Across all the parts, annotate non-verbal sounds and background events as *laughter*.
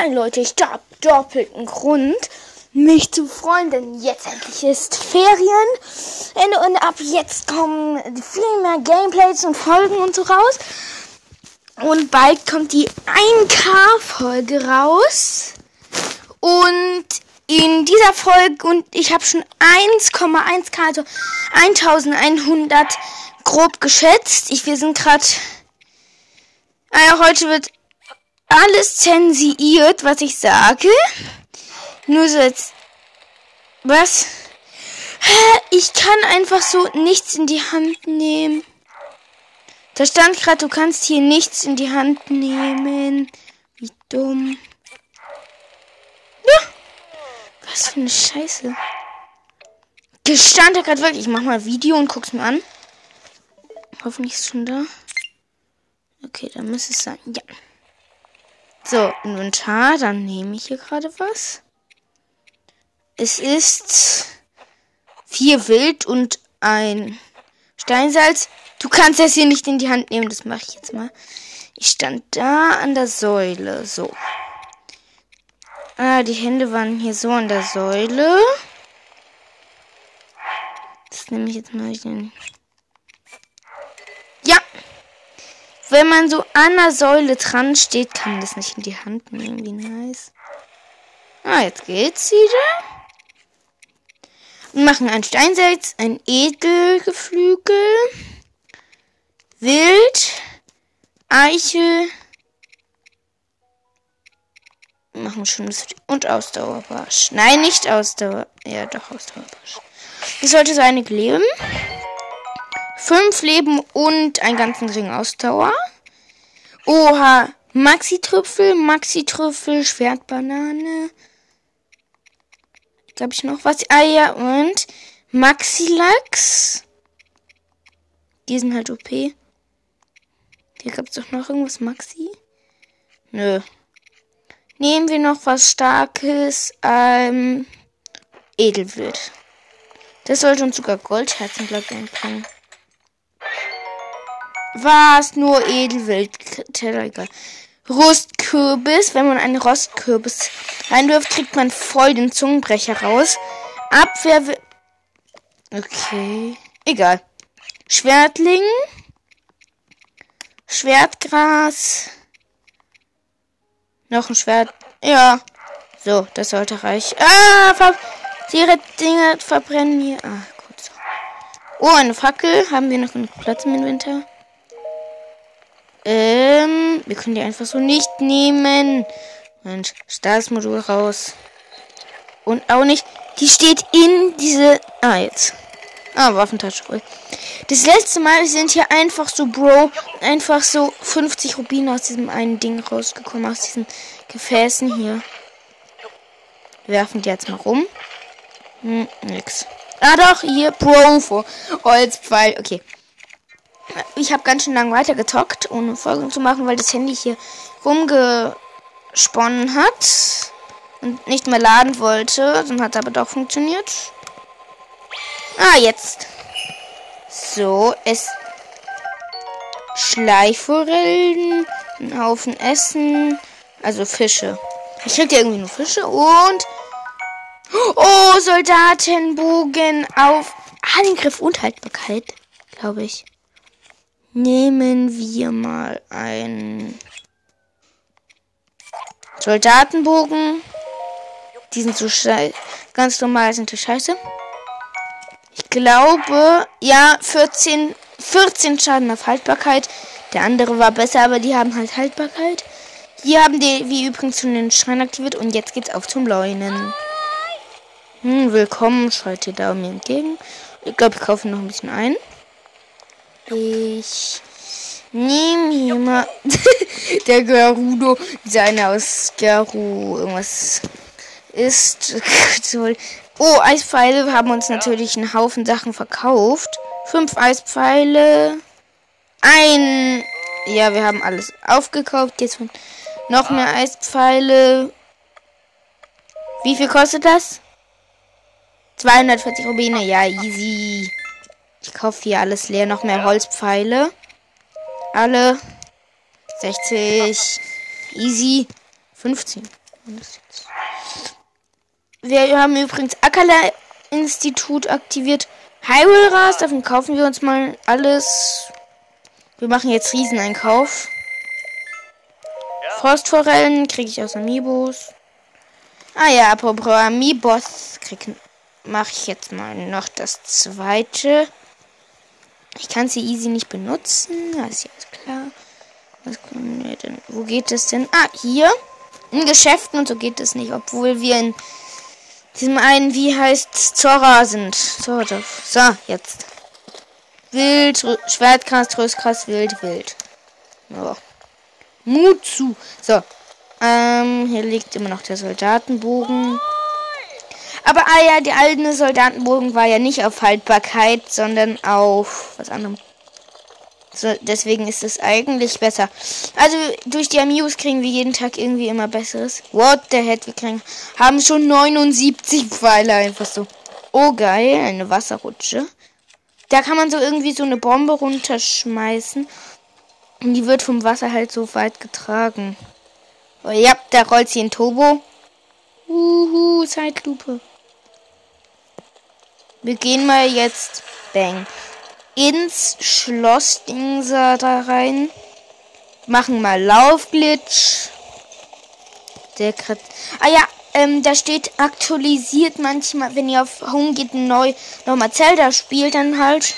Hi Leute, ich hab doppelten Grund, mich zu freuen, denn jetzt endlich ist Ferien. Und ab jetzt kommen viel mehr Gameplays und Folgen und so raus. Und bald kommt die 1K-Folge raus. Und in dieser Folge, und ich habe schon 1,1K, also 1100 grob geschätzt. Ich, wir sind gerade. Also heute wird alles zensiert, was ich sage. Nur so jetzt. Was? Ich kann einfach so nichts in die Hand nehmen. Da stand gerade, du kannst hier nichts in die Hand nehmen. Wie dumm. Ja. Was für eine Scheiße. Gestand da gerade wirklich. Ich mach mal Video und guck's mir an. Hoffentlich ist es schon da. Okay, dann muss es sein. Ja. So, Inventar, dann nehme ich hier gerade was. Es ist vier Wild und ein Steinsalz. Du kannst das hier nicht in die Hand nehmen, das mache ich jetzt mal. Ich stand da an der Säule, so. Ah, die Hände waren hier so an der Säule. Das nehme ich jetzt mal. Ja, wenn man so an der Säule dran steht, kann man das nicht in die Hand nehmen. Wie nice. Ah, jetzt geht's wieder. Wir machen ein Steinsalz, ein Edelgeflügel, Wild, Eichel. Wir machen schönes und Ausdauerbarsch. Nein, nicht Ausdauer. Ja, doch Ausdauerbarsch. Das sollte so eine leben. Fünf Leben und einen ganzen Ring Ausdauer. Oha. Maxi-Trüffel, Maxi-Trüffel, Schwertbanane. Glaube ich noch was? Ah ja, und Maxi-Lachs. Die sind halt OP. Hier gab es doch noch irgendwas Maxi? Nö. Nehmen wir noch was Starkes. Ähm, Edelwild. Das sollte uns sogar Goldherzenblatt einbringen. Was? Nur Edelwild. Egal. Rostkürbis. Wenn man einen Rostkürbis reinwirft, kriegt man voll den Zungenbrecher raus. Abwehr. Okay. Egal. Schwertling. Schwertgras. Noch ein Schwert. Ja. So, das sollte reichen. Ah, ver Ihre Dinge verbrennen hier. Ah, so. Oh, eine Fackel. Haben wir noch genug Platz im Inventar? Ähm, wir können die einfach so nicht nehmen. Mensch, Stahlsmodul raus. Und auch nicht. Die steht in diese. Ah, jetzt. Ah, Waffentasche voll. Das letzte Mal sind hier einfach so, Bro, einfach so 50 Rubine aus diesem einen Ding rausgekommen, aus diesen Gefäßen hier. Werfen die jetzt mal rum. Hm, nix. Ah doch, hier, Pro, Holzpfeil. Okay. Ich habe ganz schön lang weitergetockt, ohne Folgen zu machen, weil das Handy hier rumgesponnen hat und nicht mehr laden wollte. Dann hat aber doch funktioniert. Ah, jetzt. So, es Schleichforellen, ein Haufen Essen, also Fische. Ich krieg irgendwie nur Fische und Oh, Soldatenbogen auf Angriff und Haltbarkeit, glaube ich. Nehmen wir mal einen Soldatenbogen. Die sind so ganz normal, sind die scheiße. Ich glaube, ja, 14, 14 Schaden auf Haltbarkeit. Der andere war besser, aber die haben halt Haltbarkeit. Hier haben die, wie übrigens schon den Schrein aktiviert und jetzt geht's auf zum Leunen. Hm, willkommen, schreit ihr da mir entgegen. Ich glaube, ich kaufe noch ein bisschen ein. Ich nehme hier mal *laughs* der Gerudo, seine aus Geru irgendwas ist. *laughs* oh, Eispfeile haben uns natürlich einen Haufen Sachen verkauft. Fünf Eispfeile. Ein. Ja, wir haben alles aufgekauft. Jetzt noch mehr Eispfeile. Wie viel kostet das? 240 Rubine. Ja, easy. Ich kaufe hier alles leer. Noch mehr Holzpfeile. Alle. 60. Easy. 15. Wir haben übrigens Akala-Institut aktiviert. Hyrule Ras, davon kaufen wir uns mal alles. Wir machen jetzt Rieseneinkauf. Frostforellen kriege ich aus Amiibos. Ah ja, apropos Amiibos, krieg mache ich jetzt mal noch das zweite. Ich kann sie easy nicht benutzen, das ist jetzt klar. Was können wir denn? Wo geht es denn? Ah, hier. In Geschäften und so geht es nicht, obwohl wir in diesem einen, wie heißt Zora sind. So, so jetzt. Wild, Schwertkreis, Tröstkreis, wild, wild. Oh. Mut zu. So. Ähm, hier liegt immer noch der Soldatenbogen. Aber ah ja, die alte Soldatenbogen war ja nicht auf Haltbarkeit, sondern auf was anderem. So, deswegen ist es eigentlich besser. Also durch die Amiibos kriegen wir jeden Tag irgendwie immer besseres. What the heck, wir kriegen, haben schon 79 Pfeile einfach so. Oh geil, eine Wasserrutsche. Da kann man so irgendwie so eine Bombe runterschmeißen. Und die wird vom Wasser halt so weit getragen. Oh ja, da rollt sie in Turbo. Uhu, Zeitlupe. Wir gehen mal jetzt. Bang ins Schloss Dingser da rein. Machen mal Laufglitch. Der Krit ah ja, ähm, da steht aktualisiert manchmal, wenn ihr auf Home geht neu nochmal Zelda spielt, dann halt.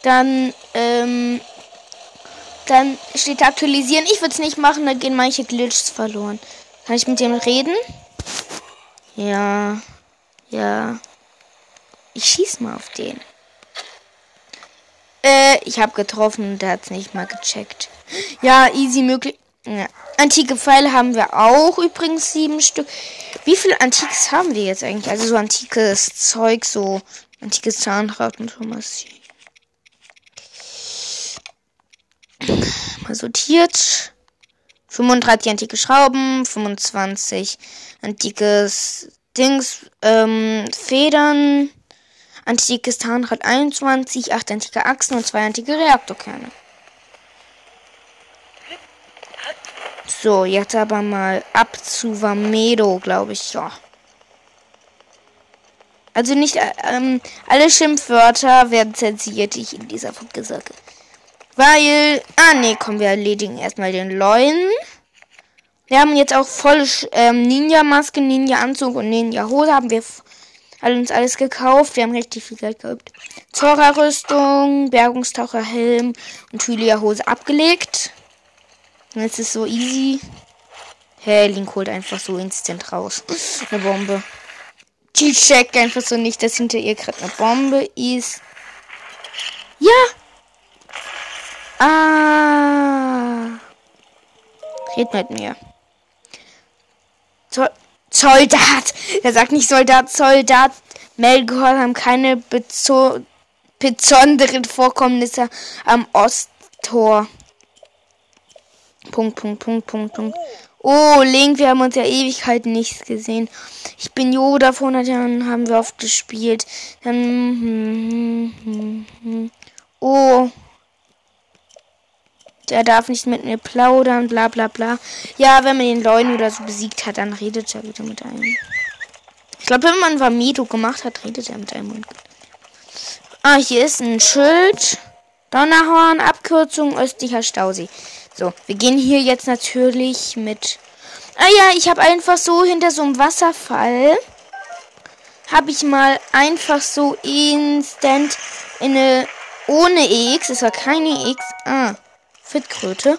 Dann, ähm, dann steht aktualisieren. Ich würde es nicht machen, da gehen manche Glitches verloren. Kann ich mit dem reden? Ja. Ja. Ich schieß mal auf den. Äh, ich habe getroffen und der hat's nicht mal gecheckt. Ja, easy möglich. Ja. Antike Pfeile haben wir auch übrigens sieben Stück. Wie viel Antikes haben wir jetzt eigentlich? Also so antikes Zeug, so antikes Zahnrad und sowas. Mal sortiert. 35 antike Schrauben, 25 antikes Dings, ähm, Federn, antikes Zahnrad 21, 8 antike Achsen und 2 antike Reaktorkerne. So, jetzt aber mal ab zu Vamedo, glaube ich. Ja. Also nicht äh, ähm, alle Schimpfwörter werden zensiert, die ich in dieser Folge sage. Weil, ah nee, kommen wir erledigen erstmal den Leuen. Wir haben jetzt auch voll ähm, Ninja-Maske, Ninja-Anzug und Ninja-Hose haben wir alle uns alles gekauft. Wir haben richtig viel Geld gehabt. Zora-Rüstung, Bergungstaucher-Helm und Hylia-Hose abgelegt. Und jetzt ist so easy. Hey, Link holt einfach so instant raus. eine Bombe. Die checkt einfach so nicht, dass hinter ihr gerade eine Bombe ist. Ja! Ah! Red mit mir. So Soldat. Er sagt nicht Soldat, Soldat. Melgehor haben keine besonderen Vorkommnisse am Osttor. Punkt, Punkt, Punkt, Punkt, Punkt. Oh, Link, wir haben uns ja Ewigkeiten nichts gesehen. Ich bin Yoda, vor 100 Jahren haben wir oft gespielt. Dann, hm, hm, hm, oh, der darf nicht mit mir plaudern, bla bla bla. Ja, wenn man den Leuen oder so besiegt hat, dann redet er wieder mit einem. Ich glaube, wenn man Vamedo gemacht hat, redet er mit einem. Ah, hier ist ein Schild. Donnerhorn, Abkürzung, östlicher Stausee. So, wir gehen hier jetzt natürlich mit... Ah ja, ich habe einfach so hinter so einem Wasserfall... Habe ich mal einfach so instant eine... Ohne EX, es war keine EX. Ah, Fitkröte.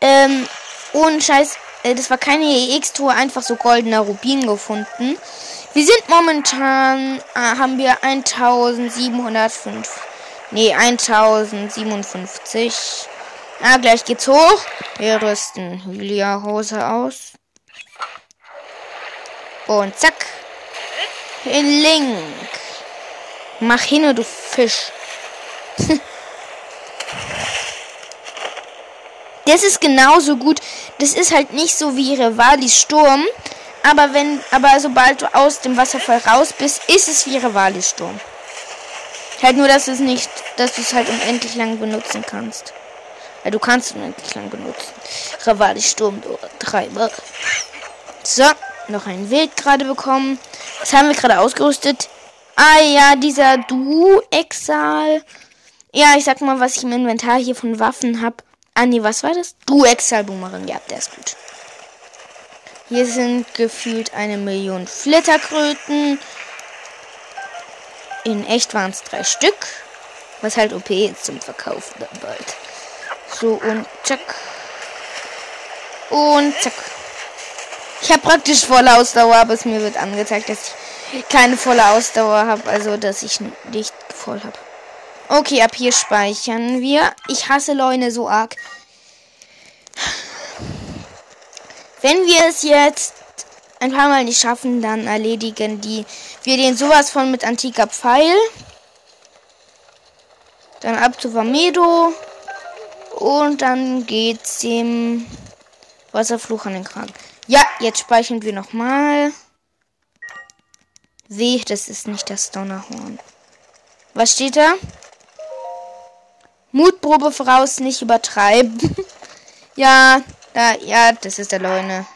Ähm, ohne Scheiß, äh, das war keine EX-Tour, einfach so goldener Rubin gefunden. Wir sind momentan, äh, haben wir 1705. Nee, 1057. Ah, gleich geht's hoch. Wir rüsten Hylia-Hose aus. Und zack. Link. Mach hin, du Fisch. *laughs* Das ist genauso gut. Das ist halt nicht so wie Rivalis Sturm. Aber wenn, aber sobald du aus dem Wasserfall raus bist, ist es wie Rivalis Sturm. Halt nur, dass es nicht, dass du es halt unendlich lang benutzen kannst. Ja, du kannst unendlich lang benutzen. Ravali Sturm Treiber. So, noch ein Weg gerade bekommen. Das haben wir gerade ausgerüstet. Ah ja, dieser Du-Exal. Ja, ich sag mal, was ich im Inventar hier von Waffen habe. Ah nee, was war das? Du-Exal-Boomerang. Ja, der ist gut. Hier sind gefühlt eine Million Flitterkröten. In echt waren es drei Stück. Was halt OP ist zum Verkaufen dann bald. So und zack. Und zack. Ich habe praktisch volle Ausdauer, aber es mir wird angezeigt, dass ich keine volle Ausdauer habe. Also, dass ich nicht voll habe. Okay, ab hier speichern wir. Ich hasse Leune so arg. Wenn wir es jetzt ein paar Mal nicht schaffen, dann erledigen die wir den sowas von mit antiker Pfeil. Dann ab zu Vamedo. Und dann geht's dem Wasserfluch an den Kragen. Ja, jetzt speichern wir nochmal. Weh, das ist nicht das Donnerhorn. Was steht da? Mutprobe voraus, nicht übertreiben. *laughs* ja, da, ja, das ist der Leune.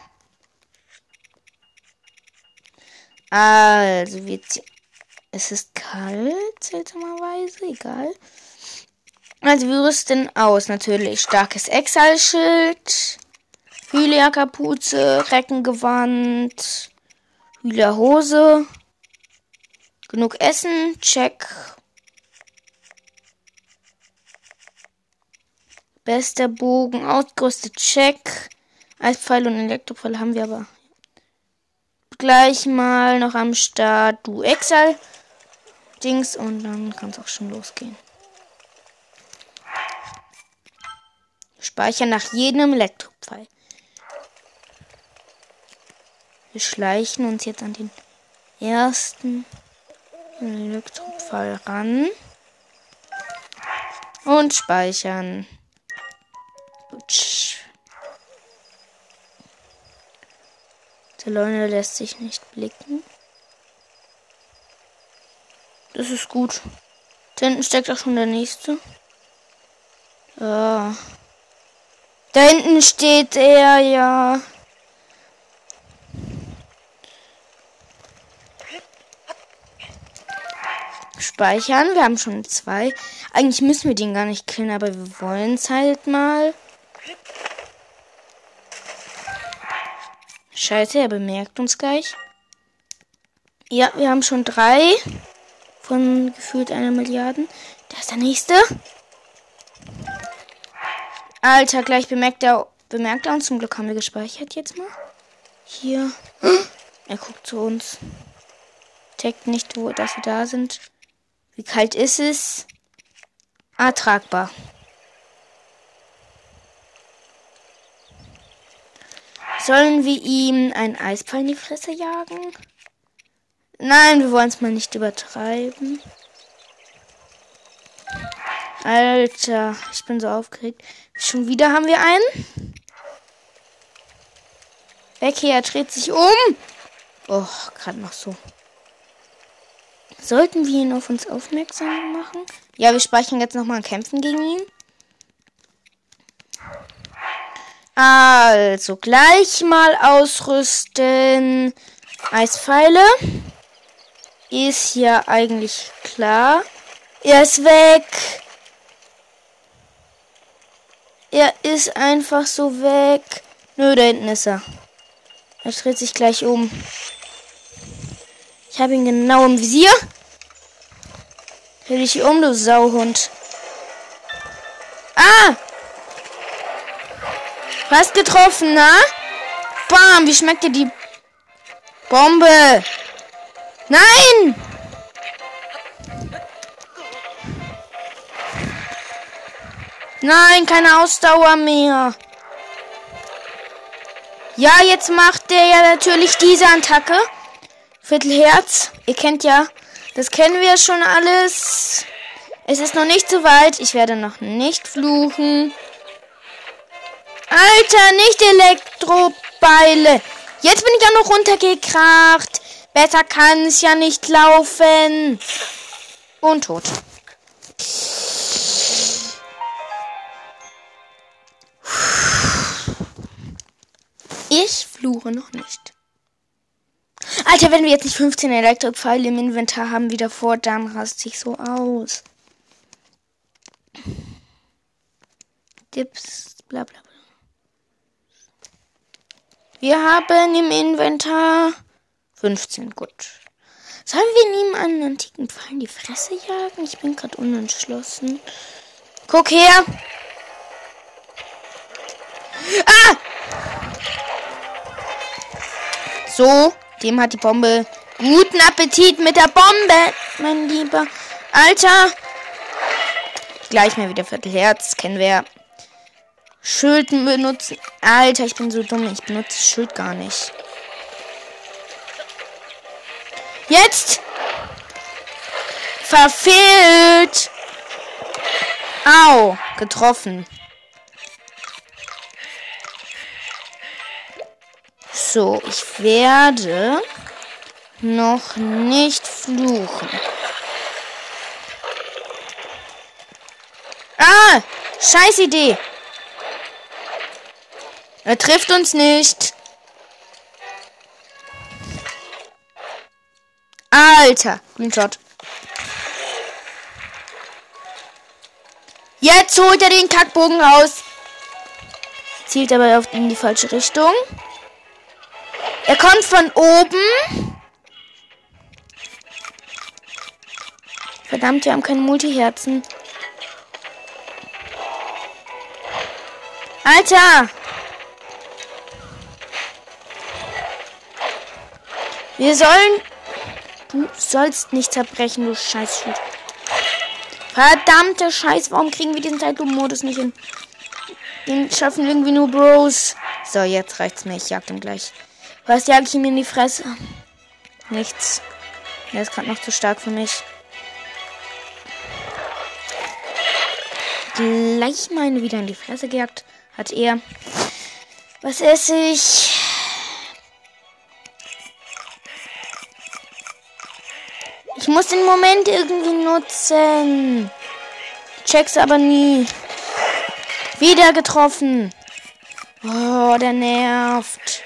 Also, wir. Es ist kalt, seltsamerweise, egal. Also, wir rüsten aus, natürlich. Starkes Exal-Schild. Hylia-Kapuze, Reckengewand. Hylia-Hose. Genug Essen, check. Bester Bogen, ausgerüstet, check. Eispfeil und Elektropfeil haben wir aber gleich mal noch am Start. Du Exal. Dings und dann kann es auch schon losgehen. Speichern nach jedem Elektropfeil. Wir schleichen uns jetzt an den ersten Elektropfeil ran. Und speichern. Der Leune lässt sich nicht blicken. Das ist gut. Da hinten steckt auch schon der nächste. Ja. Da hinten steht er, ja. Speichern. Wir haben schon zwei. Eigentlich müssen wir den gar nicht killen, aber wir wollen es halt mal. Scheiße, er bemerkt uns gleich. Ja, wir haben schon drei von gefühlt einer Milliarde. Da ist der nächste. Alter, gleich bemerkt er, bemerkt er uns. Zum Glück haben wir gespeichert jetzt mal. Hier. Er guckt zu uns. Checkt nicht, wo, dass wir da sind. Wie kalt ist es? Ertragbar. Sollen wir ihm einen Eispfeil in die Fresse jagen? Nein, wir wollen es mal nicht übertreiben. Alter, ich bin so aufgeregt. Schon wieder haben wir einen. Weg hier, er dreht sich um. Oh, gerade noch so. Sollten wir ihn auf uns aufmerksam machen? Ja, wir speichern jetzt nochmal Kämpfen gegen ihn. Also, gleich mal ausrüsten. Eispfeile. Ist ja eigentlich klar. Er ist weg. Er ist einfach so weg. Nö, da hinten ist er. Er dreht sich gleich um. Ich habe ihn genau im Visier. Dreh dich um, du Sauhund. Ah! Fast getroffen, na? Bam, wie schmeckt dir die Bombe? Nein! Nein, keine Ausdauer mehr. Ja, jetzt macht der ja natürlich diese Attacke. Viertelherz. Ihr kennt ja, das kennen wir schon alles. Es ist noch nicht so weit. Ich werde noch nicht fluchen. Alter, nicht Elektrobeile. Jetzt bin ich ja noch runtergekracht. Besser kann es ja nicht laufen. Und tot. Ich fluche noch nicht. Alter, wenn wir jetzt nicht 15 Elektropfeile im Inventar haben wie davor, dann rast ich so aus. Dips, bla bla. Wir haben im Inventar 15, gut. Sollen wir ihm einen antiken Pfeil in die Fresse jagen? Ich bin gerade unentschlossen. Guck her. Ah! So, dem hat die Bombe. Guten Appetit mit der Bombe, mein Lieber. Alter. Gleich mal wieder Viertelherz. Kennen wir. Schilden benutzen. Alter, ich bin so dumm. Ich benutze Schild gar nicht. Jetzt! Verfehlt! Au! Getroffen. So, ich werde noch nicht fluchen. Ah! Scheiß Idee! Er trifft uns nicht. Alter, Greenshot. Jetzt holt er den Kackbogen raus. Zielt aber in die falsche Richtung. Er kommt von oben. Verdammt, wir haben keine Multiherzen. Alter! Wir sollen... Du sollst nicht zerbrechen, du Scheißschild. Verdammte Scheiß, warum kriegen wir diesen Zeitlupenmodus nicht hin? Den schaffen irgendwie nur Bros. So, jetzt reicht's mir. Ich jag ihm gleich. Was jag ich ihm in die Fresse? Nichts. Er ist gerade noch zu stark für mich. Gleich meine wieder in die Fresse gejagt. Hat er. Was esse ich? Muss den Moment irgendwie nutzen. Check's aber nie. Wieder getroffen. Oh, der nervt.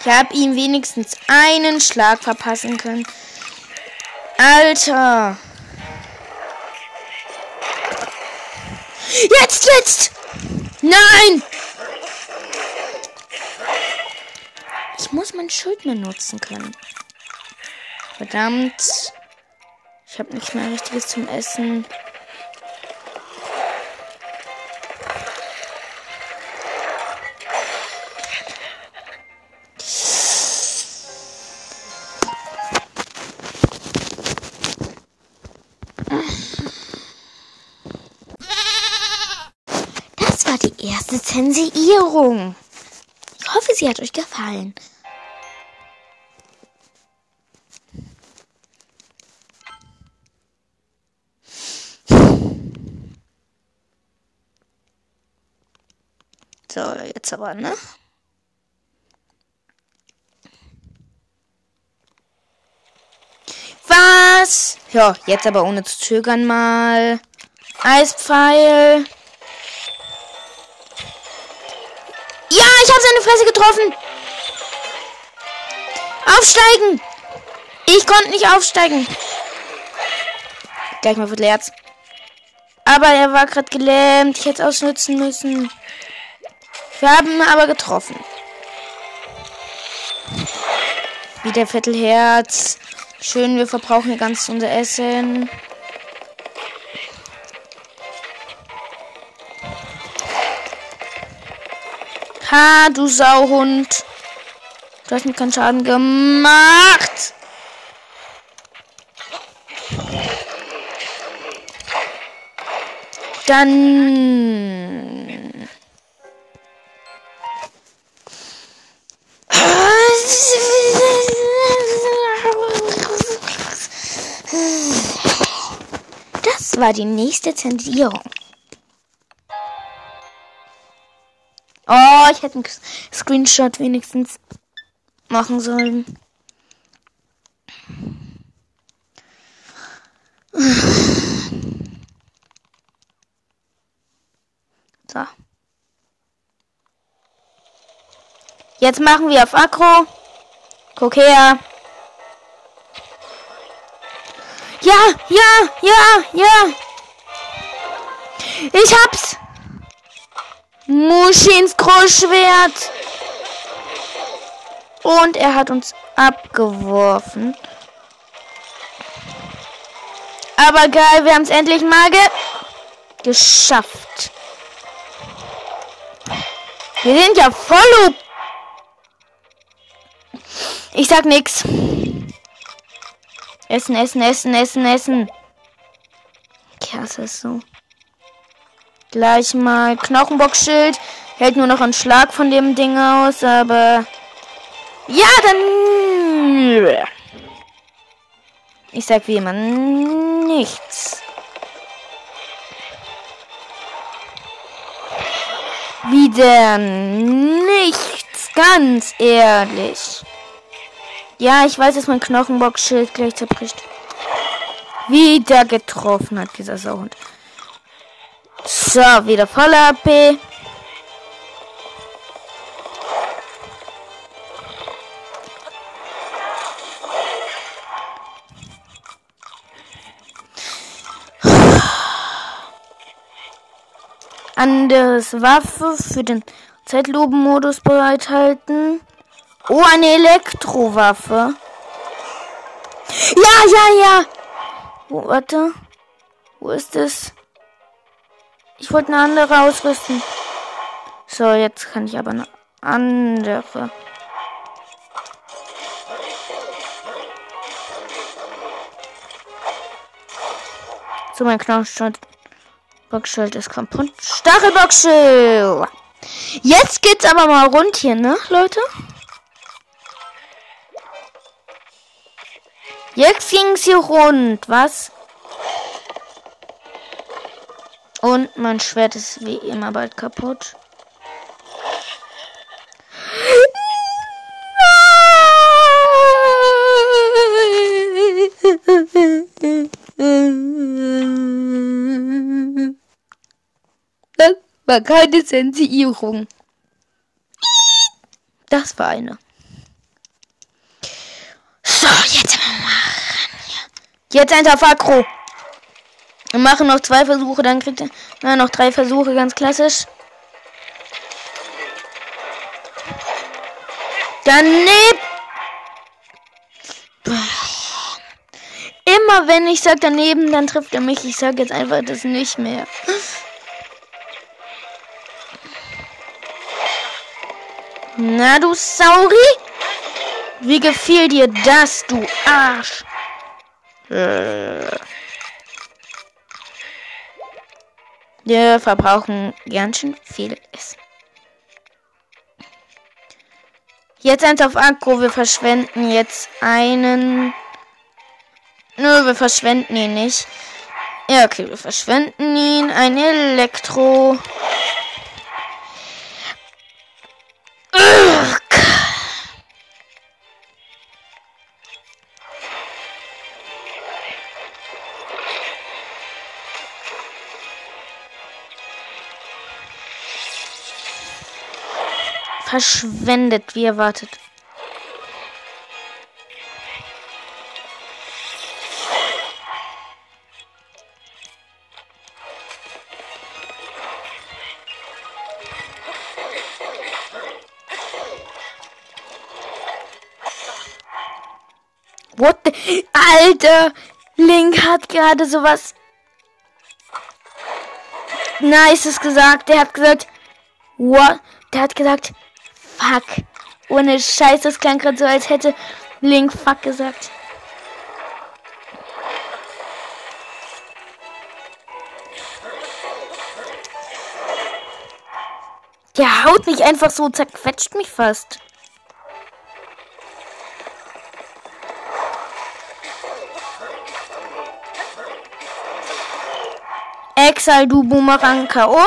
Ich habe ihm wenigstens einen Schlag verpassen können. Alter. Jetzt, jetzt! Nein! Mein Schild mehr nutzen können. Verdammt. Ich habe nichts mehr Richtiges zum Essen. erste Zensierung. Ich hoffe, sie hat euch gefallen. So, jetzt aber, ne? Was? Ja, jetzt aber ohne zu zögern mal. Eispfeil. Ja, ich habe seine Fresse getroffen. Aufsteigen. Ich konnte nicht aufsteigen. Gleich mal für Herz. Aber er war gerade gelähmt. Ich hätte es ausnutzen müssen. Wir haben aber getroffen. Wieder Viertelherz. Schön, wir verbrauchen hier ganz unser Essen. Ha, du Sauhund. Du hast mir keinen Schaden gemacht. Dann. Das war die nächste Zensierung. Oh, ich hätte einen Screenshot wenigstens machen sollen. So. Jetzt machen wir auf Akro. Guck her. Ja, ja, ja, ja. Ich hab's. Muschins Großschwert. Und er hat uns abgeworfen. Aber geil, wir haben es endlich mal ge geschafft. Wir sind ja voll. Ich sag nix. Essen, essen, essen, essen, essen. Ja, es ist so. Gleich mal Knochenbockschild. Hält nur noch einen Schlag von dem Ding aus, aber. Ja, dann. Ich sag wie immer nichts. Wieder nichts, ganz ehrlich. Ja, ich weiß, dass mein Knochenbockschild gleich zerbricht. Wieder getroffen hat dieser Sauhund. So, wieder voller AP. Anderes Waffe für den Zeitlupenmodus bereithalten. Oh, eine Elektrowaffe. Ja, ja, ja. Wo, warte. Wo ist es? Ich wollte eine andere ausrüsten. So, jetzt kann ich aber eine andere. So, mein Knochenstand. Boxschild ist kaputt. Stachelboxschild. Jetzt geht's aber mal rund hier, ne, Leute? Jetzt ging's hier rund, was? Und mein Schwert ist wie immer bald kaputt. Das war keine Sensierung. Das war eine. So, jetzt. Jetzt ein Tafakro. Wir machen noch zwei Versuche, dann kriegt er na, noch drei Versuche, ganz klassisch. Daneben. Immer wenn ich sage daneben, dann trifft er mich. Ich sage jetzt einfach das nicht mehr. Na du Sauri? Wie gefiel dir das, du Arsch? Wir verbrauchen ganz schön viel Essen. Jetzt eins auf Akku. Wir verschwenden jetzt einen. Nö, wir verschwenden ihn nicht. Ja, okay, wir verschwenden ihn. Ein Elektro. Verschwendet, wie erwartet. What the? Alter! Link hat gerade sowas Nices gesagt. Der hat gesagt, what? Der hat gesagt, fuck. Ohne Scheiß, das klang gerade so, als hätte Link fuck gesagt. Der haut mich einfach so, zerquetscht mich fast. Exal, du Boomerang K.O.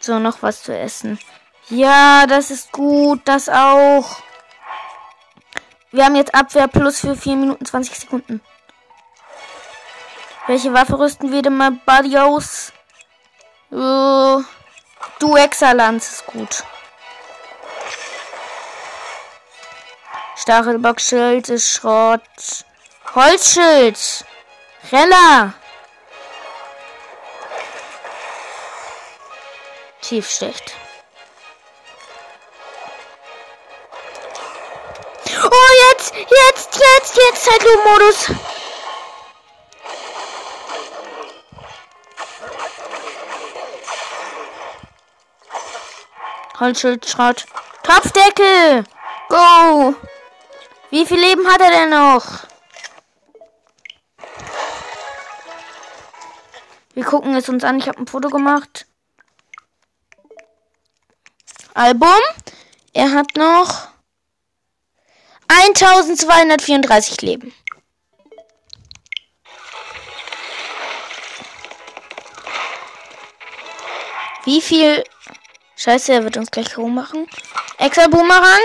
So, noch was zu essen. Ja, das ist gut. Das auch. Wir haben jetzt Abwehr plus für 4 Minuten 20 Sekunden. Welche Waffe rüsten wir denn mal Buddy aus? Uh, du Exalanz ist gut. Stachelbockschild ist Schrott. Holzschild. Renner. Tiefsticht. Jetzt, jetzt, jetzt, Zeitlupenmodus. Holzschild, Schrott. Topfdeckel. Go. Wie viel Leben hat er denn noch? Wir gucken es uns an. Ich habe ein Foto gemacht. Album. Er hat noch 1234 Leben. Wie viel Scheiße, er wird uns gleich rummachen. Extra Boomerang.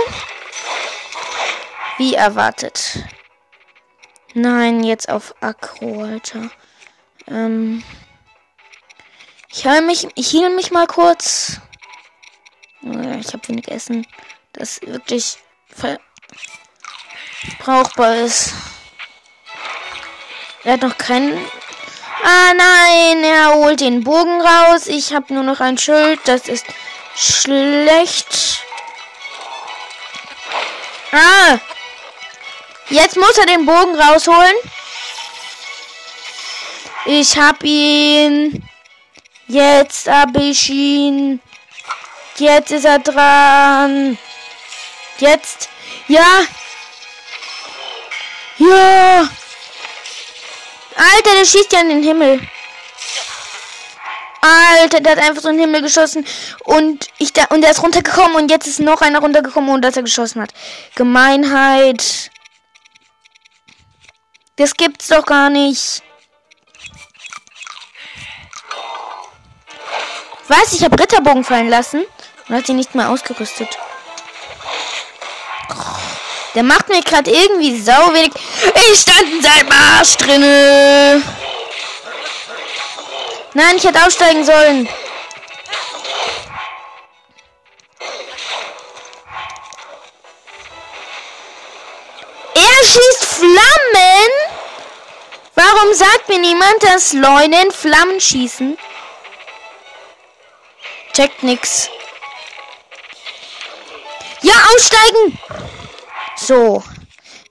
Wie erwartet. Nein, jetzt auf Akro, Alter. Ähm. Ich heile mich, ich heile mich mal kurz. Ich habe wenig Essen, das wirklich brauchbar ist. Er hat noch keinen. Ah nein, er holt den Bogen raus. Ich habe nur noch ein Schild. Das ist schlecht. Ah! Jetzt muss er den Bogen rausholen. Ich hab ihn. Jetzt hab ich ihn. Jetzt ist er dran. Jetzt. Ja. Ja. Alter, der schießt ja in den Himmel. Alter, der hat einfach so in den Himmel geschossen und ich da und der ist runtergekommen und jetzt ist noch einer runtergekommen und dass er geschossen hat. Gemeinheit. Das gibt's doch gar nicht. Was? Ich habe Ritterbogen fallen lassen und hat sie nicht mehr ausgerüstet. Der macht mir gerade irgendwie sau wenig. Ich stand in seinem Arsch drinne. Nein, ich hätte aussteigen sollen. Er schießt Flammen? Warum sagt mir niemand, dass Leunen Flammen schießen? Checkt nix. Ja, aussteigen! So.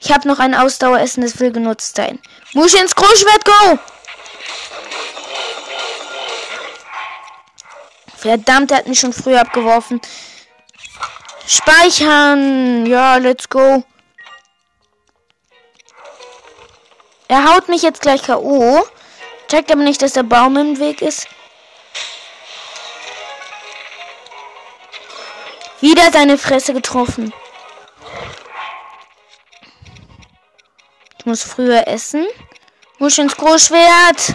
Ich habe noch ein Ausdaueressen, das will genutzt sein. Muss ins Großschwert go! Verdammt, er hat mich schon früher abgeworfen. Speichern. Ja, let's go. Er haut mich jetzt gleich K.O. Checkt aber nicht, dass der Baum im Weg ist. Wieder seine Fresse getroffen. Muss früher essen. Muss ins Großschwert.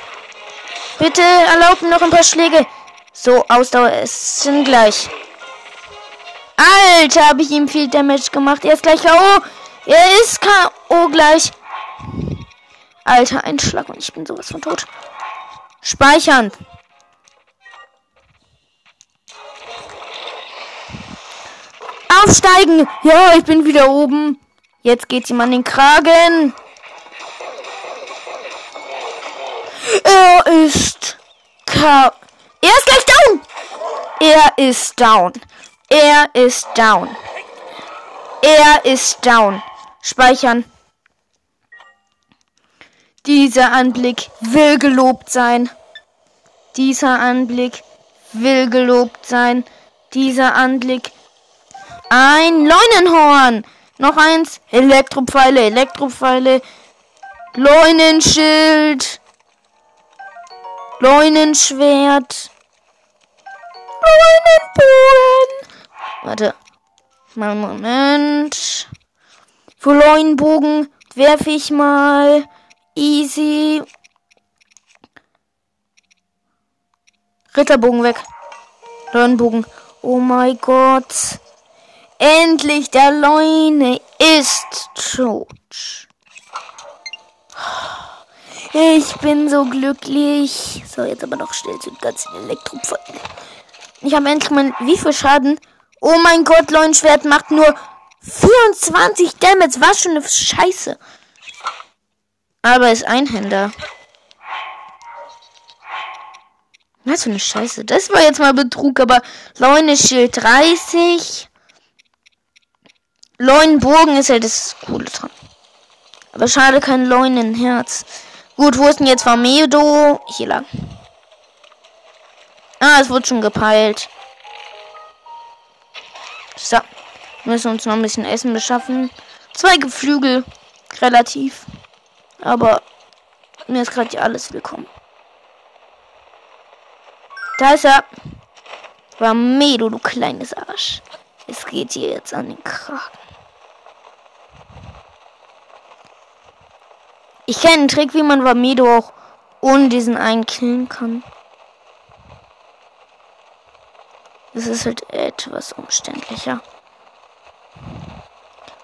Bitte erlaubt mir noch ein paar Schläge. So, Ausdauer ist gleich. Alter, habe ich ihm viel Damage gemacht. Er ist gleich K.O. Er ist K.O. gleich. Alter, ein Schlag und ich bin sowas von tot. Speichern. Aufsteigen. Ja, ich bin wieder oben. Jetzt geht's ihm an den Kragen. Er ist K. Er ist gleich down. Er ist down. Er ist down. Er ist down. Speichern. Dieser Anblick will gelobt sein. Dieser Anblick will gelobt sein. Dieser Anblick. Ein Leunenhorn. Noch eins. Elektropfeile, Elektropfeile. Leunenschild. Leunenschwert. Leunenbogen. Warte. Mal Moment. Für Leunenbogen werfe ich mal easy. Ritterbogen weg. Leunenbogen. Oh mein Gott. Endlich der Leune ist tot. Ich bin so glücklich. So, jetzt aber noch schnell zu den ganzen Elektropfeilen. Ich habe endlich mein... Wie viel Schaden? Oh mein Gott, Leuenschwert macht nur 24 Damage. Was schon eine Scheiße. Aber ist Einhänder. Was für eine Scheiße. Das war jetzt mal Betrug, aber Leune-Schild 30. Leunenbogen ist ja das Coole dran. Aber schade, kein Leunenherz. Gut, wo ist denn jetzt Vamedo? Hier lang. Ah, es wird schon gepeilt. So. Müssen uns noch ein bisschen Essen beschaffen. Zwei Geflügel. Relativ. Aber mir ist gerade alles willkommen. Da ist er. Vamedo, du kleines Arsch. Es geht dir jetzt an den Kragen. Ich kenne einen Trick, wie man Vamedo auch ohne diesen einen killen kann. Das ist halt etwas umständlicher.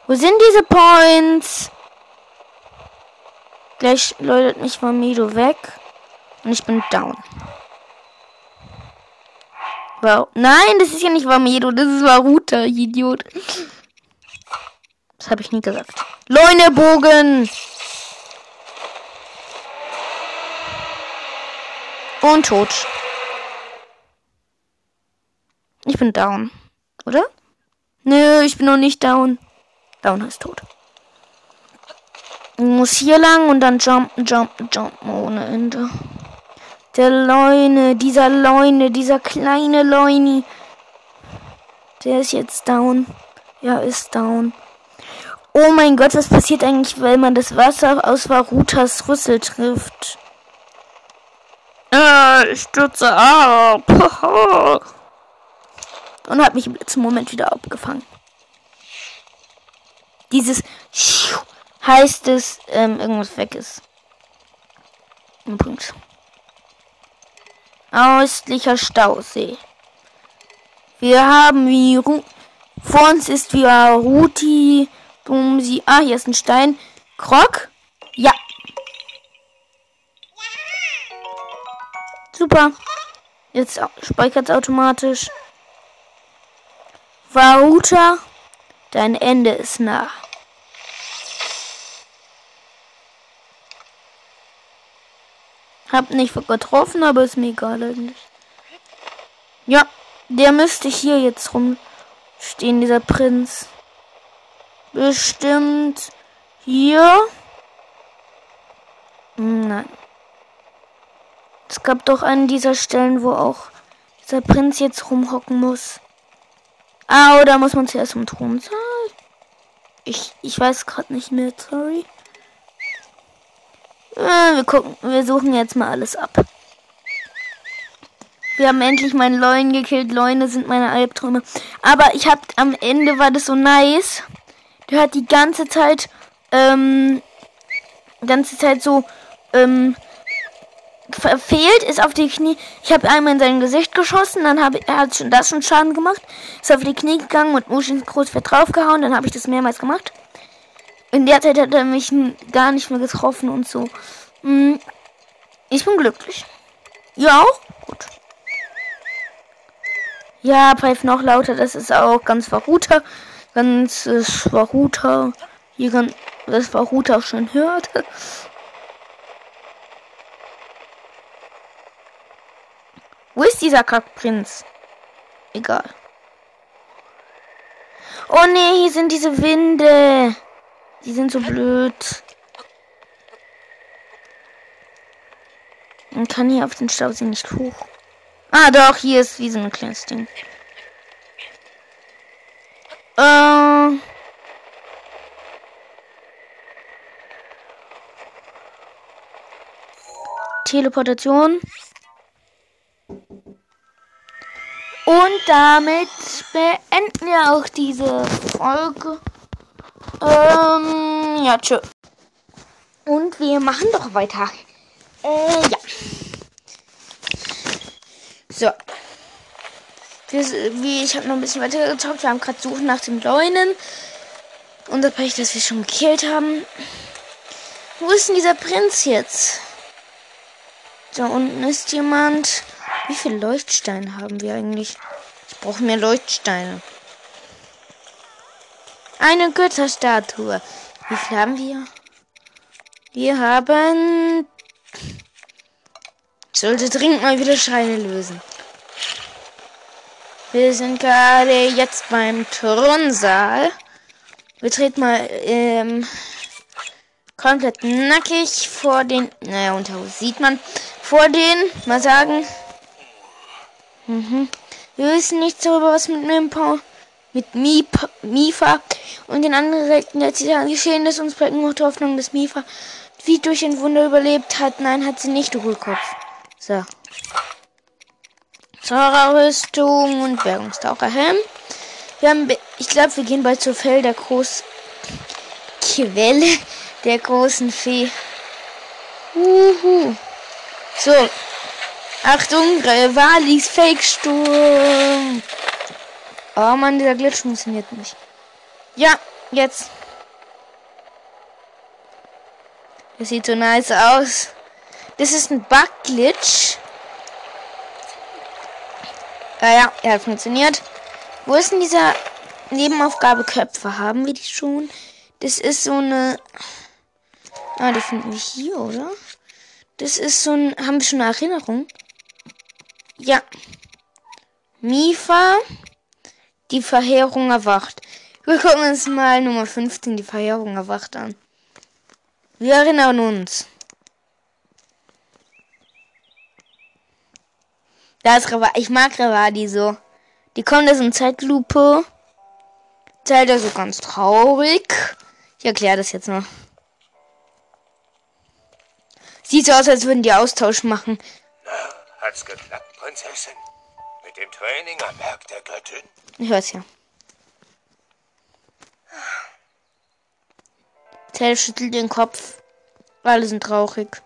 Wo sind diese Points? Gleich läutet mich Vamedo weg. Und ich bin down. Wow. Nein, das ist ja nicht Vamedo, das ist Varuta, Idiot. Das habe ich nie gesagt. Leunebogen! Und tot. Ich bin down. Oder? Nö, ich bin noch nicht down. Down heißt tot. Ich muss hier lang und dann jumpen, jumpen, jumpen ohne Ende. Der Leune, dieser Leune, dieser kleine Leuni. Der ist jetzt down. Ja, ist down. Oh mein Gott, was passiert eigentlich, wenn man das Wasser aus Varutas Rüssel trifft? Äh, ich stürze ab. *laughs* Und hat mich im letzten Moment wieder abgefangen. Dieses heißt es, ähm, irgendwas weg ist. Punkt. Östlicher Stausee. Wir haben wie Ru vor uns ist wie Ruti, Bumsi. Ah, hier ist ein Stein. Krog? Ja. Super. Jetzt speichert es automatisch. Varuta, dein Ende ist nah. Hab nicht getroffen, aber ist mir egal eigentlich. Ja, der müsste hier jetzt rumstehen, dieser Prinz. Bestimmt hier. Nein. Es gab doch einen dieser Stellen, wo auch dieser Prinz jetzt rumhocken muss. Ah, oder muss man zuerst zum Thron sein? Ich, ich weiß gerade nicht mehr, sorry. Äh, wir gucken, wir suchen jetzt mal alles ab. Wir haben endlich meinen Leuen gekillt. Leune sind meine Albträume. Aber ich hab am Ende war das so nice. Der hat die ganze Zeit, ähm, ganze Zeit so, ähm, verfehlt, ist auf die Knie. Ich habe einmal in sein Gesicht geschossen, dann habe er hat schon das schon Schaden gemacht, ist auf die Knie gegangen und Mushin Großfett draufgehauen, dann habe ich das mehrmals gemacht. In der Zeit hat er mich gar nicht mehr getroffen und so. Hm, ich bin glücklich. Ja auch? Gut. Ja, pfeift noch lauter, das ist auch ganz Verruter. Ganz äh, Verruter. Hier kann das Verruter schon hört. Wo ist dieser Kackprinz? Egal. Oh nee, hier sind diese Winde. Die sind so blöd. Man kann hier auf den Stausee nicht hoch. Ah, doch, hier ist wie so ein kleines Ding. Äh. Teleportation. Damit beenden wir auch diese Folge. Ähm, ja, tschö. Und wir machen doch weiter. Äh, ja. So. Wir, wie, ich habe noch ein bisschen weiter gezockt. Wir haben gerade Suchen nach dem Leunen. Und das Pech, dass wir schon gekillt haben. Wo ist denn dieser Prinz jetzt? Da unten ist jemand. Wie viele Leuchtsteine haben wir eigentlich? Ich brauche mehr Leuchtsteine. Eine Götterstatue. Wie viel haben wir? Wir haben. Ich sollte dringend mal wieder Schreine lösen. Wir sind gerade jetzt beim Thronsaal. Wir treten mal ähm, komplett nackig vor den. Naja, unter sieht man. Vor den, mal sagen. Mhm. Wir wissen nichts darüber, was mit Mimpa, mit Mipa, Mifa und den anderen Rechten der Titan geschehen ist. Uns bleibt nur die Hoffnung, dass Mifa wie durch ein Wunder überlebt hat. Nein, hat sie nicht, du Hohlkopf. So. Zara-Rüstung und Bergungstaucherhelm. Wir haben, ich glaube, wir gehen bald zur Fell der großen Quelle der großen Fee. Uhu. So. Achtung, Valis Fake-Sturm. Oh man, dieser Glitch funktioniert nicht. Ja, jetzt. Das sieht so nice aus. Das ist ein Bug-Glitch. Ah ja, er hat funktioniert. Wo ist denn dieser Nebenaufgabe Köpfe? Haben wir die schon? Das ist so eine. Ah, die finden wir hier, oder? Das ist so ein. Haben wir schon eine Erinnerung? Ja. Mifa. Die Verheerung erwacht. Wir gucken uns mal Nummer 15, die Verheerung erwacht an. Wir erinnern uns. Da ist Reva Ich mag Revadi so. Die kommt aus in Zeitlupe. Zählt so ganz traurig. Ich erkläre das jetzt noch. Sieht so aus, als würden die Austausch machen. Hat's geklappt, Prinzessin? Mit dem Training am Werk der Göttin? Ich hör's ja. Tell schüttelt den Kopf. Alle sind traurig.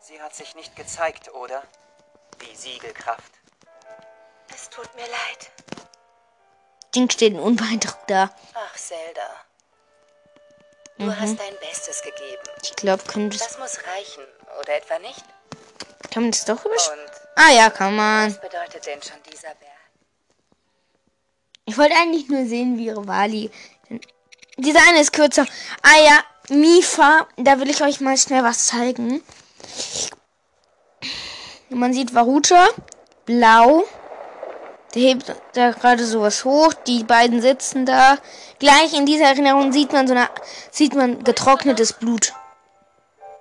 Sie hat sich nicht gezeigt, oder? Die Siegelkraft. Es tut mir leid. Ding steht unbeeindruckt da. Ach, Zelda. Du mhm. hast dein Bestes gegeben. Ich glaube, könnte Das muss reichen, oder etwa nicht? Kann man das doch überspringen? Ah ja, kann man. Was bedeutet denn schon dieser Berg? Ich wollte eigentlich nur sehen, wie ihre Wali. Dieser eine ist kürzer. Ah ja, Mifa. Da will ich euch mal schnell was zeigen. Man sieht Varuta. Blau. Der hebt da gerade sowas hoch. Die beiden sitzen da. Gleich in dieser Erinnerung sieht man so eine, sieht man getrocknetes Blut.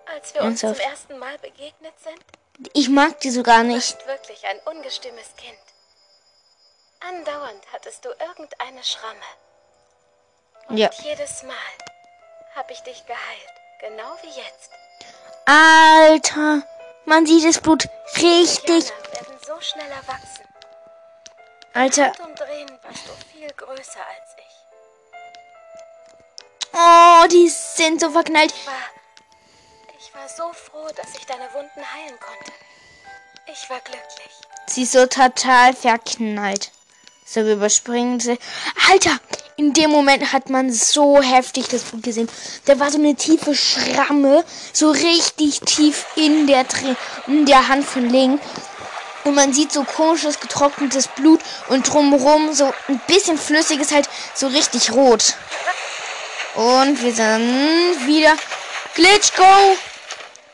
Als wir uns Ernsthaft? zum ersten Mal begegnet sind? Ich mag die sogar nicht. Du warst wirklich ein ungestimmes Kind. Andauernd hattest du irgendeine Schramme. Und ja. jedes Mal habe ich dich geheilt. Genau wie jetzt. Alter, man sieht das Blut richtig. Die werden so schnell erwachsen. Alter. Umdrehen warst du viel größer als ich. Oh, die sind so verknallt. Ich war, ich war so froh, dass ich deine Wunden heilen konnte. Ich war glücklich. Sie ist so total verknallt. So, überspringen sie. Alter, in dem Moment hat man so heftig das Blut gesehen. Da war so eine tiefe Schramme, so richtig tief in der, in der Hand von Link. Und man sieht so komisches, getrocknetes Blut und drumherum so ein bisschen flüssiges, halt so richtig rot. Und wir sind wieder. Glitch, go!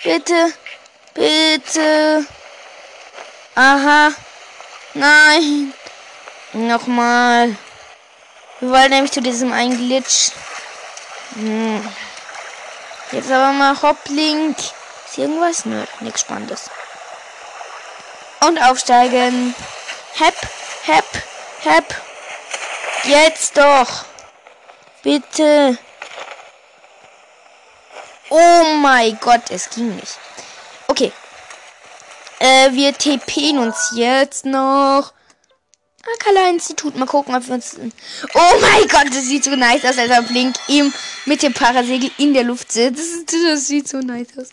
Bitte. Bitte. Aha. Nein. Nochmal. Wir wollen nämlich zu diesem einen Glitch. Hm. Jetzt aber mal Hopplink. Ist irgendwas? Nö, nichts Spannendes. Und aufsteigen. Hep, hep, hep. Jetzt doch. Bitte. Oh mein Gott, es ging nicht. Okay. Äh, wir TPen uns jetzt noch. Akala-Institut. Mal gucken, ob wir uns. Oh mein Gott, das sieht so nice aus, als er Blink ihm mit dem Parasegel in der Luft sitzt. Das, das sieht so nice aus.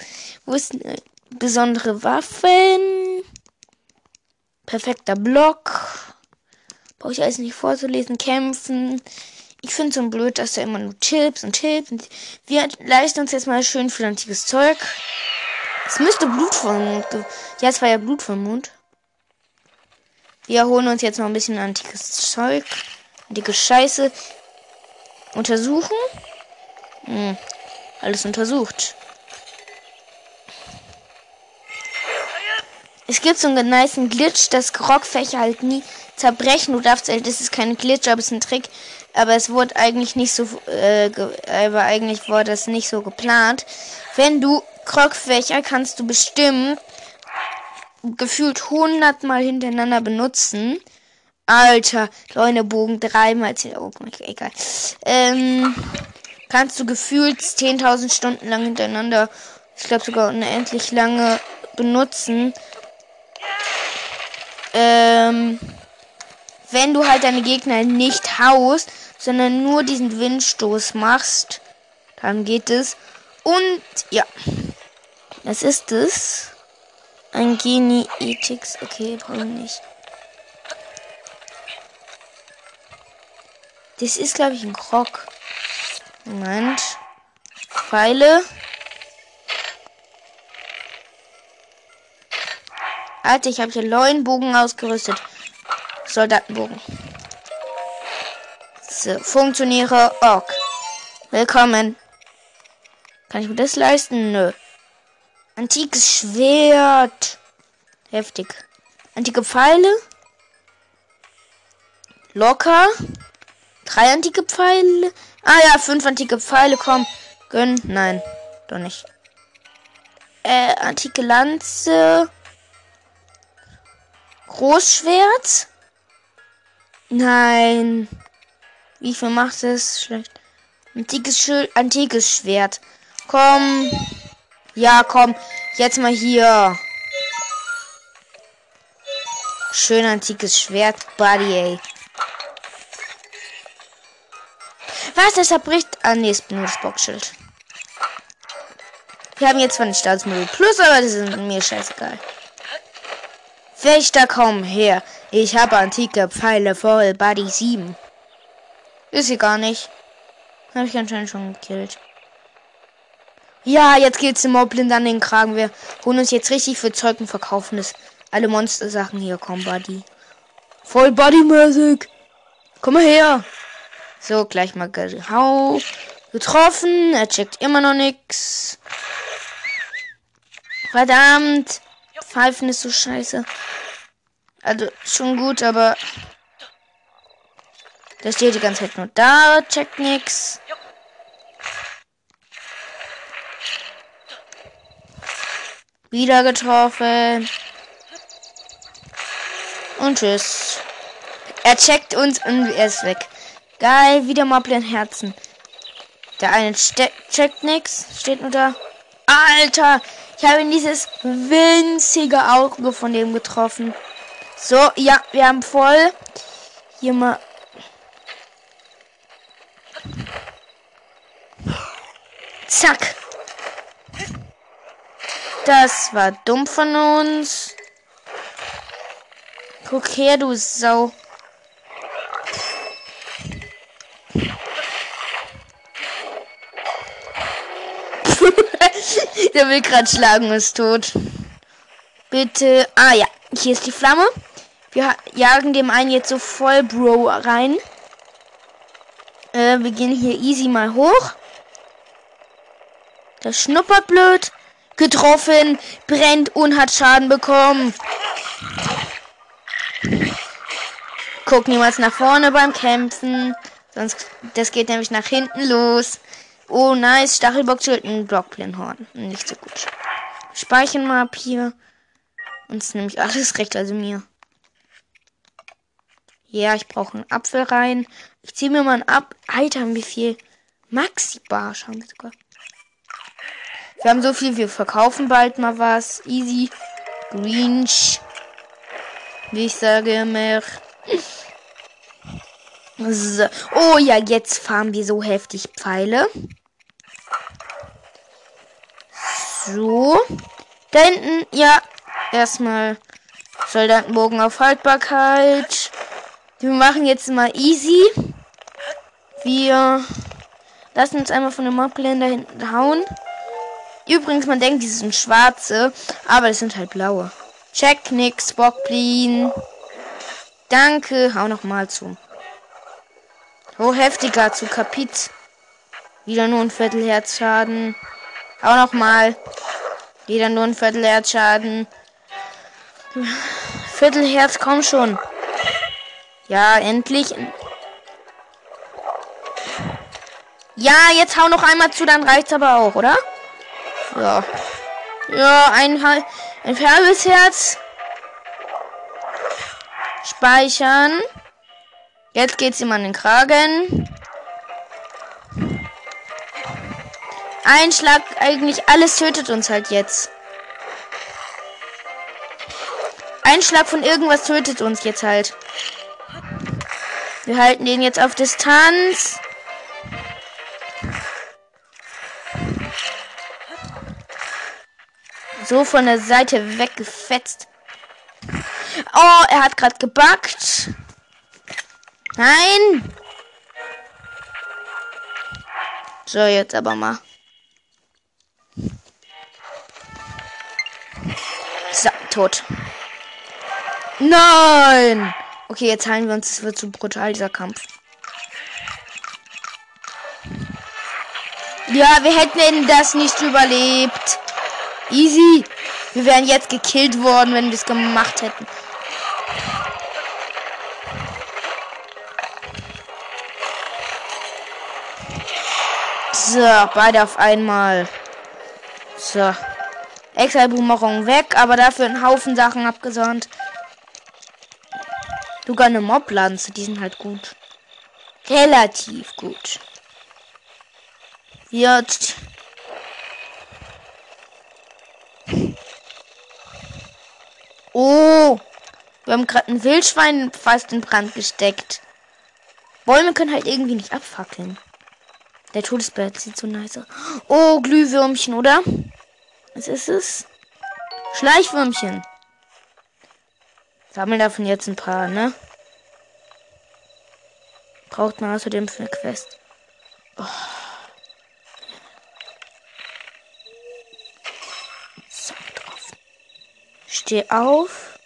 Wo ist eine besondere Waffen? Perfekter Block. Brauche ich alles nicht vorzulesen. Kämpfen. Ich finde so blöd, dass da immer nur Chips und Chips und wir leisten uns jetzt mal schön viel antikes Zeug. Es müsste Blutvollmond. Ja, es war ja Blutvollmond. Wir holen uns jetzt noch ein bisschen antikes Zeug. Antike Scheiße. Untersuchen. Hm. Alles untersucht. Es gibt so einen niceen Glitch, dass Grogfächer halt nie zerbrechen. Du darfst, halt, das ist kein Glitch, aber es ist ein Trick. Aber es wurde eigentlich nicht so, äh, aber eigentlich wurde das nicht so geplant. Wenn du Krogfächer kannst du bestimmt gefühlt 100 Mal hintereinander benutzen. Alter, Leunebogen dreimal 10. Oh, egal. Ähm, kannst du gefühlt 10.000 Stunden lang hintereinander, ich glaube sogar unendlich lange benutzen. Ähm, wenn du halt deine Gegner nicht haust, sondern nur diesen Windstoß machst, dann geht es. Und ja, das ist es. Ein Genie Ethics. Okay, brauche ich nicht. Das ist, glaube ich, ein Krog. Moment. Pfeile. Alter, ich habe hier Leuenbogen ausgerüstet. Soldatenbogen. So, funktioniere Ork. Willkommen. Kann ich mir das leisten? Nö. Antikes Schwert. Heftig. Antike Pfeile. Locker. Drei antike Pfeile. Ah ja, fünf antike Pfeile. Komm. Gönn. Nein. Doch nicht. Äh, antike Lanze. Großschwert. Nein. Wie viel macht es? Schlecht. Antikes Schild, antikes Schwert. Komm. Ja, komm. Jetzt mal hier. Schön antikes Schwert, Buddy, ey. Was? Das zerbricht. Ah, nee, ist nur Boxschild. Wir haben jetzt zwar ein Staatsmittel Plus, aber das ist mir scheißegal. Wächter, komm her. Ich habe antike Pfeile voll Buddy 7. Ist sie gar nicht. Habe ich anscheinend schon gekillt. Ja, jetzt geht's dem Moblin an den Kragen. Wir holen uns jetzt richtig für Zeug und verkaufen es. Alle Monster-Sachen hier kommen, Buddy. Voll Buddy-mäßig. Komm mal her. So, gleich mal gehau. Getroffen. Er checkt immer noch nix. Verdammt. Pfeifen ist so scheiße. Also, schon gut, aber... Der steht die ganze Zeit nur da, checkt nix. Wieder getroffen. Und tschüss. Er checkt uns und er ist weg. Geil, wieder Moblin Herzen. Der eine checkt nix, steht nur da. Alter, ich habe in dieses winzige Auge von dem getroffen. So, ja, wir haben voll. Hier mal. Zack. Das war dumm von uns. Guck her, du Sau. *laughs* Der will gerade schlagen, ist tot. Bitte. Ah ja, hier ist die Flamme. Wir jagen dem einen jetzt so voll Bro rein. Äh, wir gehen hier easy mal hoch. Das schnuppert blöd getroffen, brennt und hat Schaden bekommen. Guck niemals nach vorne beim Kämpfen. Sonst, das geht nämlich nach hinten los. Oh, nice. Stachelbockschild und Blockplinhorn. Nicht so gut. Speichern mal ab hier. Und es nämlich alles recht, also mir. Ja, ich brauche einen Apfel rein. Ich ziehe mir mal einen ab. Alter, wie viel Maxi-Bar haben wir sogar. Wir haben so viel, wir verkaufen bald mal was. Easy. Greench. Wie ich sage immer. So. Oh ja, jetzt fahren wir so heftig Pfeile. So. Da hinten, ja. Erstmal Soldatenbogen auf Haltbarkeit. Wir machen jetzt mal easy. Wir lassen uns einmal von dem Moblin da hinten hauen. Übrigens, man denkt, die sind schwarze, aber das sind halt blaue. Check, nix, Bockblin. Danke, hau noch mal zu. Oh, heftiger zu Kapit. Wieder nur ein Viertelherzschaden. Hau noch mal. Wieder nur ein Viertelherzschaden. Viertelherz, komm schon. Ja, endlich. Ja, jetzt hau noch einmal zu, dann reicht's aber auch, oder? Ja. Ja, ein, ein halbes Herz. Speichern. Jetzt geht's ihm an den Kragen. Ein Schlag, eigentlich alles tötet uns halt jetzt. Ein Schlag von irgendwas tötet uns jetzt halt. Wir halten den jetzt auf Distanz. So von der Seite weggefetzt. Oh, er hat gerade gebackt. Nein! So, jetzt aber mal. So, tot. Nein! Okay, jetzt heilen wir uns. Es wird zu brutal, dieser Kampf. Ja, wir hätten das nicht überlebt. Easy. Wir wären jetzt gekillt worden, wenn wir es gemacht hätten. So, beide auf einmal. So. Extra Boomerang weg, aber dafür einen Haufen Sachen abgesandt. Sogar eine Moblanze, die sind halt gut. Relativ gut. Jetzt. Oh. Wir haben gerade ein Wildschwein fast in Brand gesteckt. Bäume können halt irgendwie nicht abfackeln. Der Todesbär sieht so nice aus. Oh, Glühwürmchen, oder? Was ist es? Schleichwürmchen. Sammeln davon jetzt ein paar, ne? Braucht man außerdem für eine Quest. Oh. So, drauf. Steh auf.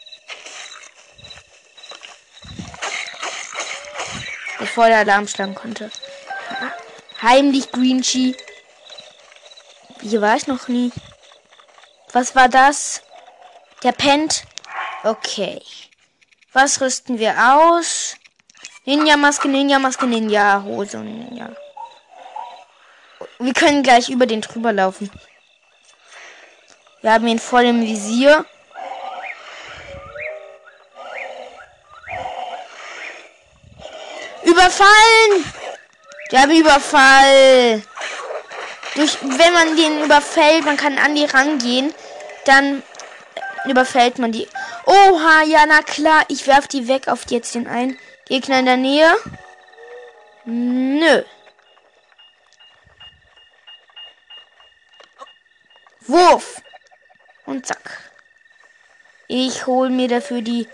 Bevor der Alarm schlagen konnte. Heimlich Greenchi. Hier war ich noch nie. Was war das? Der pennt. Okay. Was rüsten wir aus? Ninja-Maske, Ninja-Maske, Ninja-Hose, Ninja. Wir können gleich über den drüber laufen. Wir haben ihn voll im Visier. Überfallen! Der haben Überfall. Durch, wenn man den überfällt, man kann an die rangehen, dann überfällt man die. Oha, ja, na klar. Ich werf die weg auf jetzt den einen. Gegner in der Nähe. Nö. Wurf. Und zack. Ich hole mir dafür die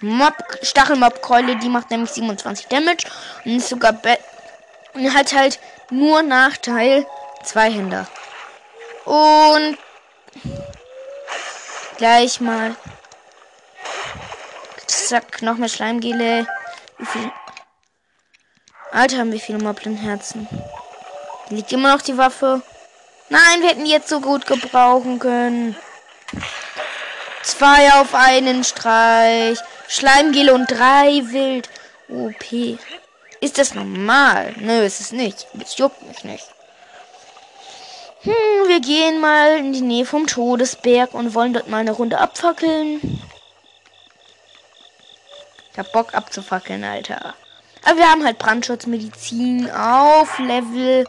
Mob Stachelmob-Keule. Die macht nämlich 27 Damage. Und ist sogar und hat halt nur Nachteil. Zwei Hände. Und gleich mal. Zack, noch mehr Schleimgele. Wie viel? Alter, haben wir viele Moblin-Herzen. Liegt immer noch die Waffe. Nein, wir hätten jetzt so gut gebrauchen können. Zwei auf einen Streich. Schleimgele und drei Wild. OP. Ist das normal? Nö, ist es nicht. Das juckt mich nicht. Hm, wir gehen mal in die Nähe vom Todesberg und wollen dort mal eine Runde abfackeln. Ich hab Bock abzufackeln, Alter. Aber wir haben halt Brandschutzmedizin auf Level.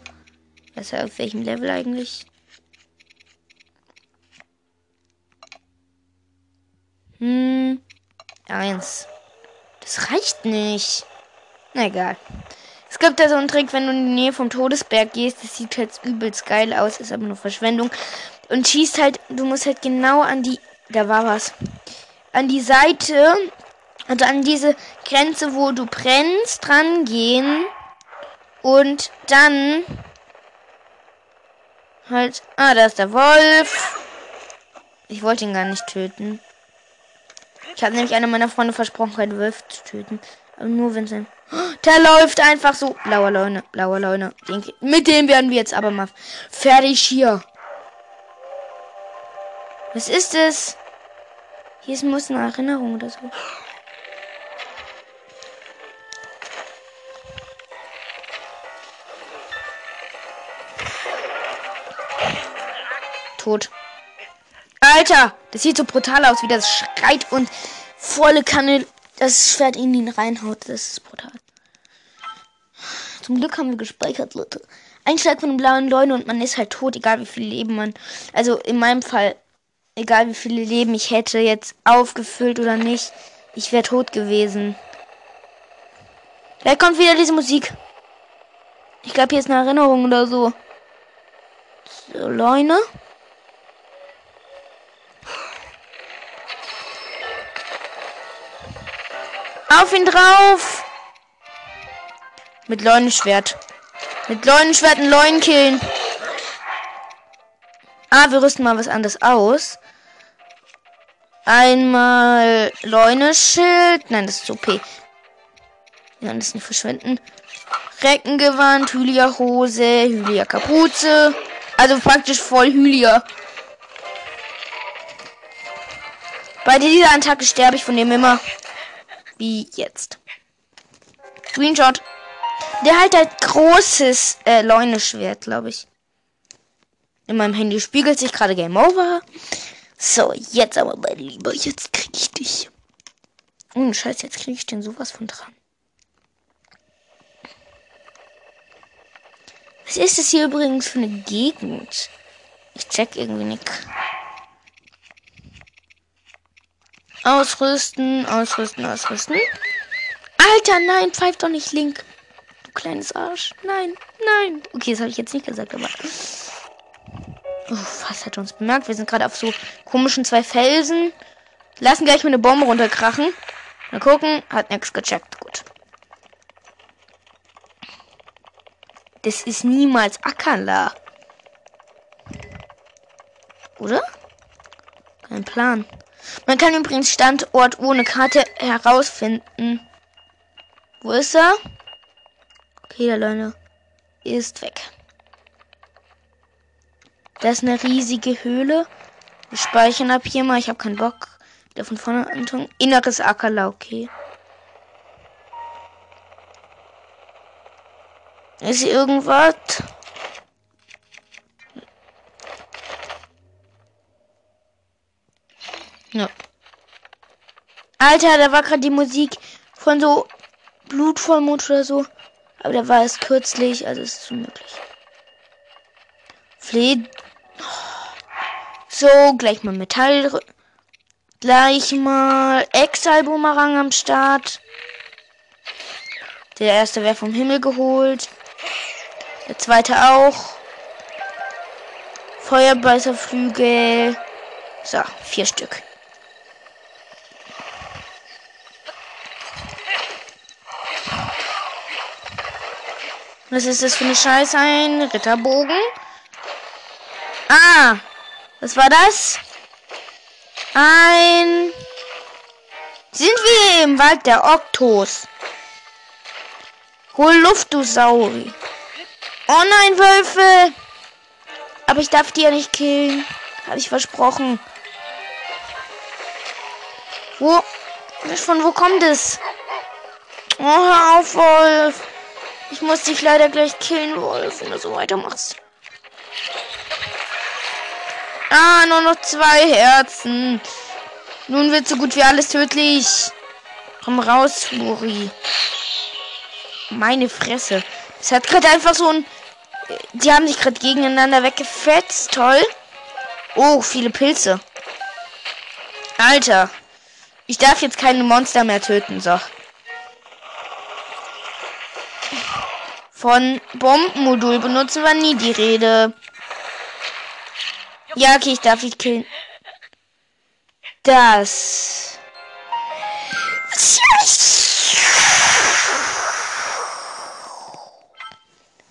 Was auf welchem Level eigentlich? Hm. Eins. Das reicht nicht. Na egal. Es gibt da so einen Trick, wenn du in die Nähe vom Todesberg gehst. Das sieht halt übelst geil aus, ist aber nur Verschwendung. Und schießt halt, du musst halt genau an die, da war was, an die Seite, also an diese Grenze, wo du brennst, dran gehen. Und dann, Halt. Ah, da ist der Wolf. Ich wollte ihn gar nicht töten. Ich habe nämlich einer meiner Freunde versprochen, einen Wolf zu töten. Aber nur wenn es ein. Der läuft einfach so. Blauer Leune, blauer Leune. Mit dem werden wir jetzt aber mal fertig hier. Was ist es? Hier ist, muss eine Erinnerung oder so. Tot. Alter, das sieht so brutal aus, wie das schreit und volle Kanne das Schwert in ihn reinhaut. Das ist brutal. Zum Glück haben wir gespeichert, Leute. Ein Schlag von blauen Leuten und man ist halt tot, egal wie viel Leben man. Also in meinem Fall, egal wie viele Leben ich hätte, jetzt aufgefüllt oder nicht, ich wäre tot gewesen. Vielleicht kommt wieder diese Musik. Ich glaube, hier ist eine Erinnerung oder so. So, Leune. Auf ihn drauf! Mit Leunenschwert. Mit Leunenschwert einen Leuen killen. Ah, wir rüsten mal was anderes aus. Einmal Leuneschild. Nein, das ist OP. Ja, das nicht verschwenden. Reckengewand, Hylia-Hose, Hylia-Kapuze. Also praktisch voll Hylia. Bei dieser Attacke sterbe ich von dem immer wie jetzt. Screenshot. Der halt halt großes äh, Leuneschwert, glaube ich. In meinem Handy spiegelt sich gerade Game Over. So, jetzt aber mein Lieber, jetzt krieg ich dich. Ohne Scheiß, jetzt krieg ich den sowas von dran. Was ist das hier übrigens für eine Gegend? Ich check irgendwie nicht. Ausrüsten, ausrüsten, ausrüsten. Alter, nein, pfeif doch nicht Link. Du kleines Arsch. Nein, nein. Okay, das habe ich jetzt nicht gesagt, aber. Oh, was hat uns bemerkt? Wir sind gerade auf so komischen zwei Felsen. Lassen gleich mal eine Bombe runterkrachen. Mal gucken. Hat nichts gecheckt. Gut. Das ist niemals Akala. Oder? Kein Plan. Man kann übrigens Standort ohne Karte herausfinden. Wo ist er? Okay, der Leute ist weg. Das ist eine riesige Höhle. Wir speichern ab hier mal. Ich habe keinen Bock. Wieder von vorne antun. Inneres Ackerla, okay. Ist hier irgendwas? Ja. Alter, da war gerade die Musik von so Blutvollmond oder so. Aber da war es kürzlich, also ist es unmöglich. Fleh. So, gleich mal Metall. Gleich mal Exile-Boomerang am Start. Der erste wäre vom Himmel geholt. Der zweite auch. Feuerbeißerflügel. So, vier Stück. Was ist das für eine Scheiße? Ein Ritterbogen? Ah! Was war das? Ein... Sind wir im Wald der Oktos? Hol Luft, du Sauri. Oh nein, Wölfe! Aber ich darf die ja nicht killen. Habe ich versprochen. Wo? Von wo kommt es? Oh, hör auf, Wolf. Ich muss dich leider gleich killen, Wolf, wenn du so weitermachst. Ah, nur noch zwei Herzen. Nun wird so gut wie alles tödlich. Komm raus, Flori. Meine Fresse. Es hat gerade einfach so ein... Die haben sich gerade gegeneinander weggefetzt. Toll. Oh, viele Pilze. Alter. Ich darf jetzt keine Monster mehr töten. So. Von Bombenmodul benutzen wir nie die Rede. Ja, okay, ich darf dich killen. Das.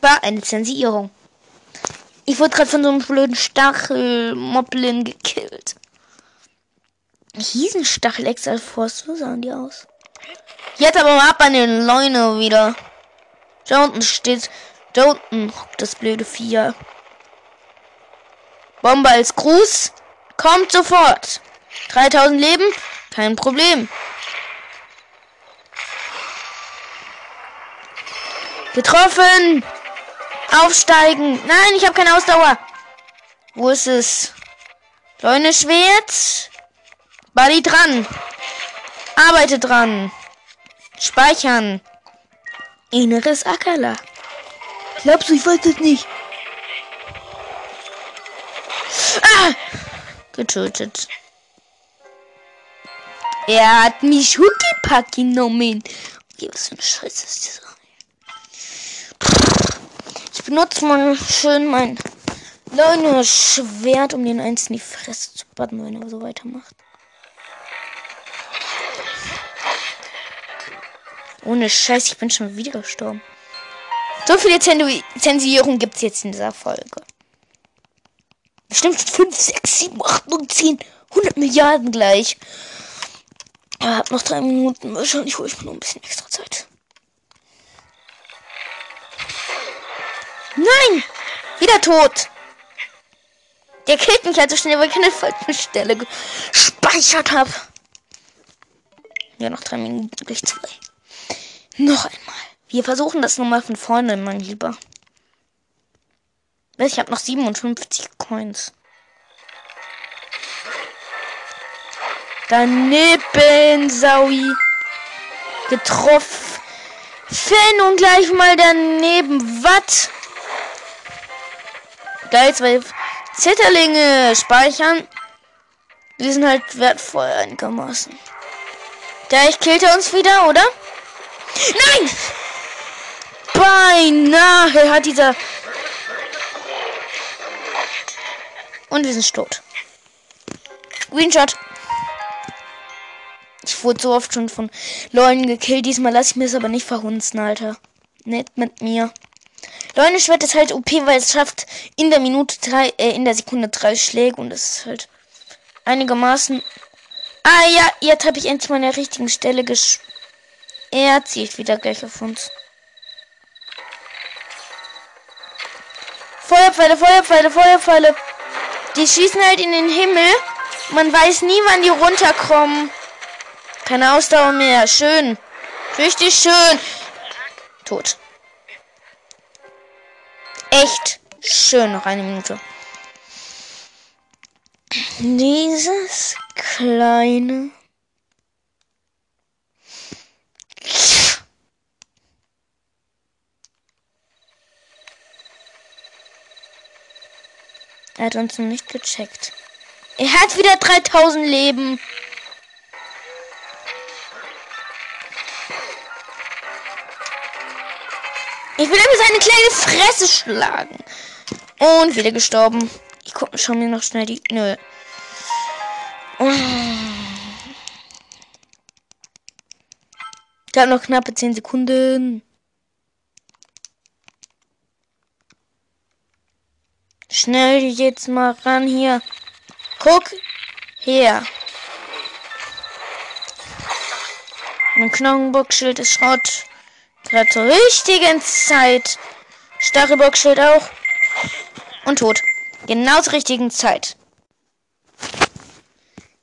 War eine Zensierung. Ich wurde gerade von so einem blöden Stachelmoblin gekillt. Hießen Stachel Exalforce, so sahen die aus. Jetzt aber ab an den Leune wieder. Da unten steht, da unten hockt das blöde Vieh. Bombe als Gruß. Kommt sofort. 3000 Leben, kein Problem. Getroffen. Aufsteigen. Nein, ich habe keine Ausdauer. Wo ist es? Leune Schwert. Buddy dran. Arbeite dran. Speichern. Inneres Ackerler. Glaubst du, ich weiß das nicht? Ah! Getötet. Er hat mich Huckipack genommen. Okay, was für eine Scheiße ist das? Ich benutze mal schön mein Leune Schwert, um den eins in die Fresse zu baden, wenn er so weitermacht. Ohne Scheiß, ich bin schon wieder gestorben. So viele Zensierungen gibt es jetzt in dieser Folge. Bestimmt 5, 6, 7, 8, 9, 10, 100 Milliarden gleich. Ich hab noch drei Minuten. Wahrscheinlich hole ich mir noch ein bisschen extra Zeit. Nein! Wieder tot! Der killt mich halt so schnell, weil ich keine falsche Stelle gespeichert habe. Ja, noch drei Minuten, gleich zwei. Noch einmal. Wir versuchen das nochmal von vorne, mein Lieber. Ich habe noch 57 Coins. Daneben, Saui. Getroffen. Und gleich mal daneben. Was? Geil, zwei Zitterlinge speichern. Die sind halt wertvoll einigermaßen. Gleich killt er uns wieder, oder? Nein! Beinahe hat dieser... Und wir sind tot. Screenshot. Ich wurde so oft schon von Leuten gekillt. Diesmal lasse ich mir es aber nicht verhunzen, Alter. Nicht mit mir. Leune-Schwert ist halt OP, weil es schafft in der Minute drei, äh, in der Sekunde drei Schläge und das ist halt einigermaßen. Ah ja, jetzt habe ich endlich mal an der richtigen Stelle gesch. Er zieht wieder gleich auf uns. Feuerpfeile, Feuerpfeile, Feuerpfeile. Die schießen halt in den Himmel. Man weiß nie, wann die runterkommen. Keine Ausdauer mehr. Schön. Richtig schön. Tot. Echt schön. Noch eine Minute. Dieses kleine Er hat uns noch nicht gecheckt. Er hat wieder 3000 Leben. Ich will immer seine kleine Fresse schlagen. Und wieder gestorben. Ich gucke schau mir noch schnell die. Nö. Da noch knappe 10 Sekunden. Schnell jetzt mal ran hier. Guck her. Mein Knochenbockschild ist Schrott. Gerade zur richtigen Zeit. Stachelbockschild auch. Und tot. Genau zur richtigen Zeit.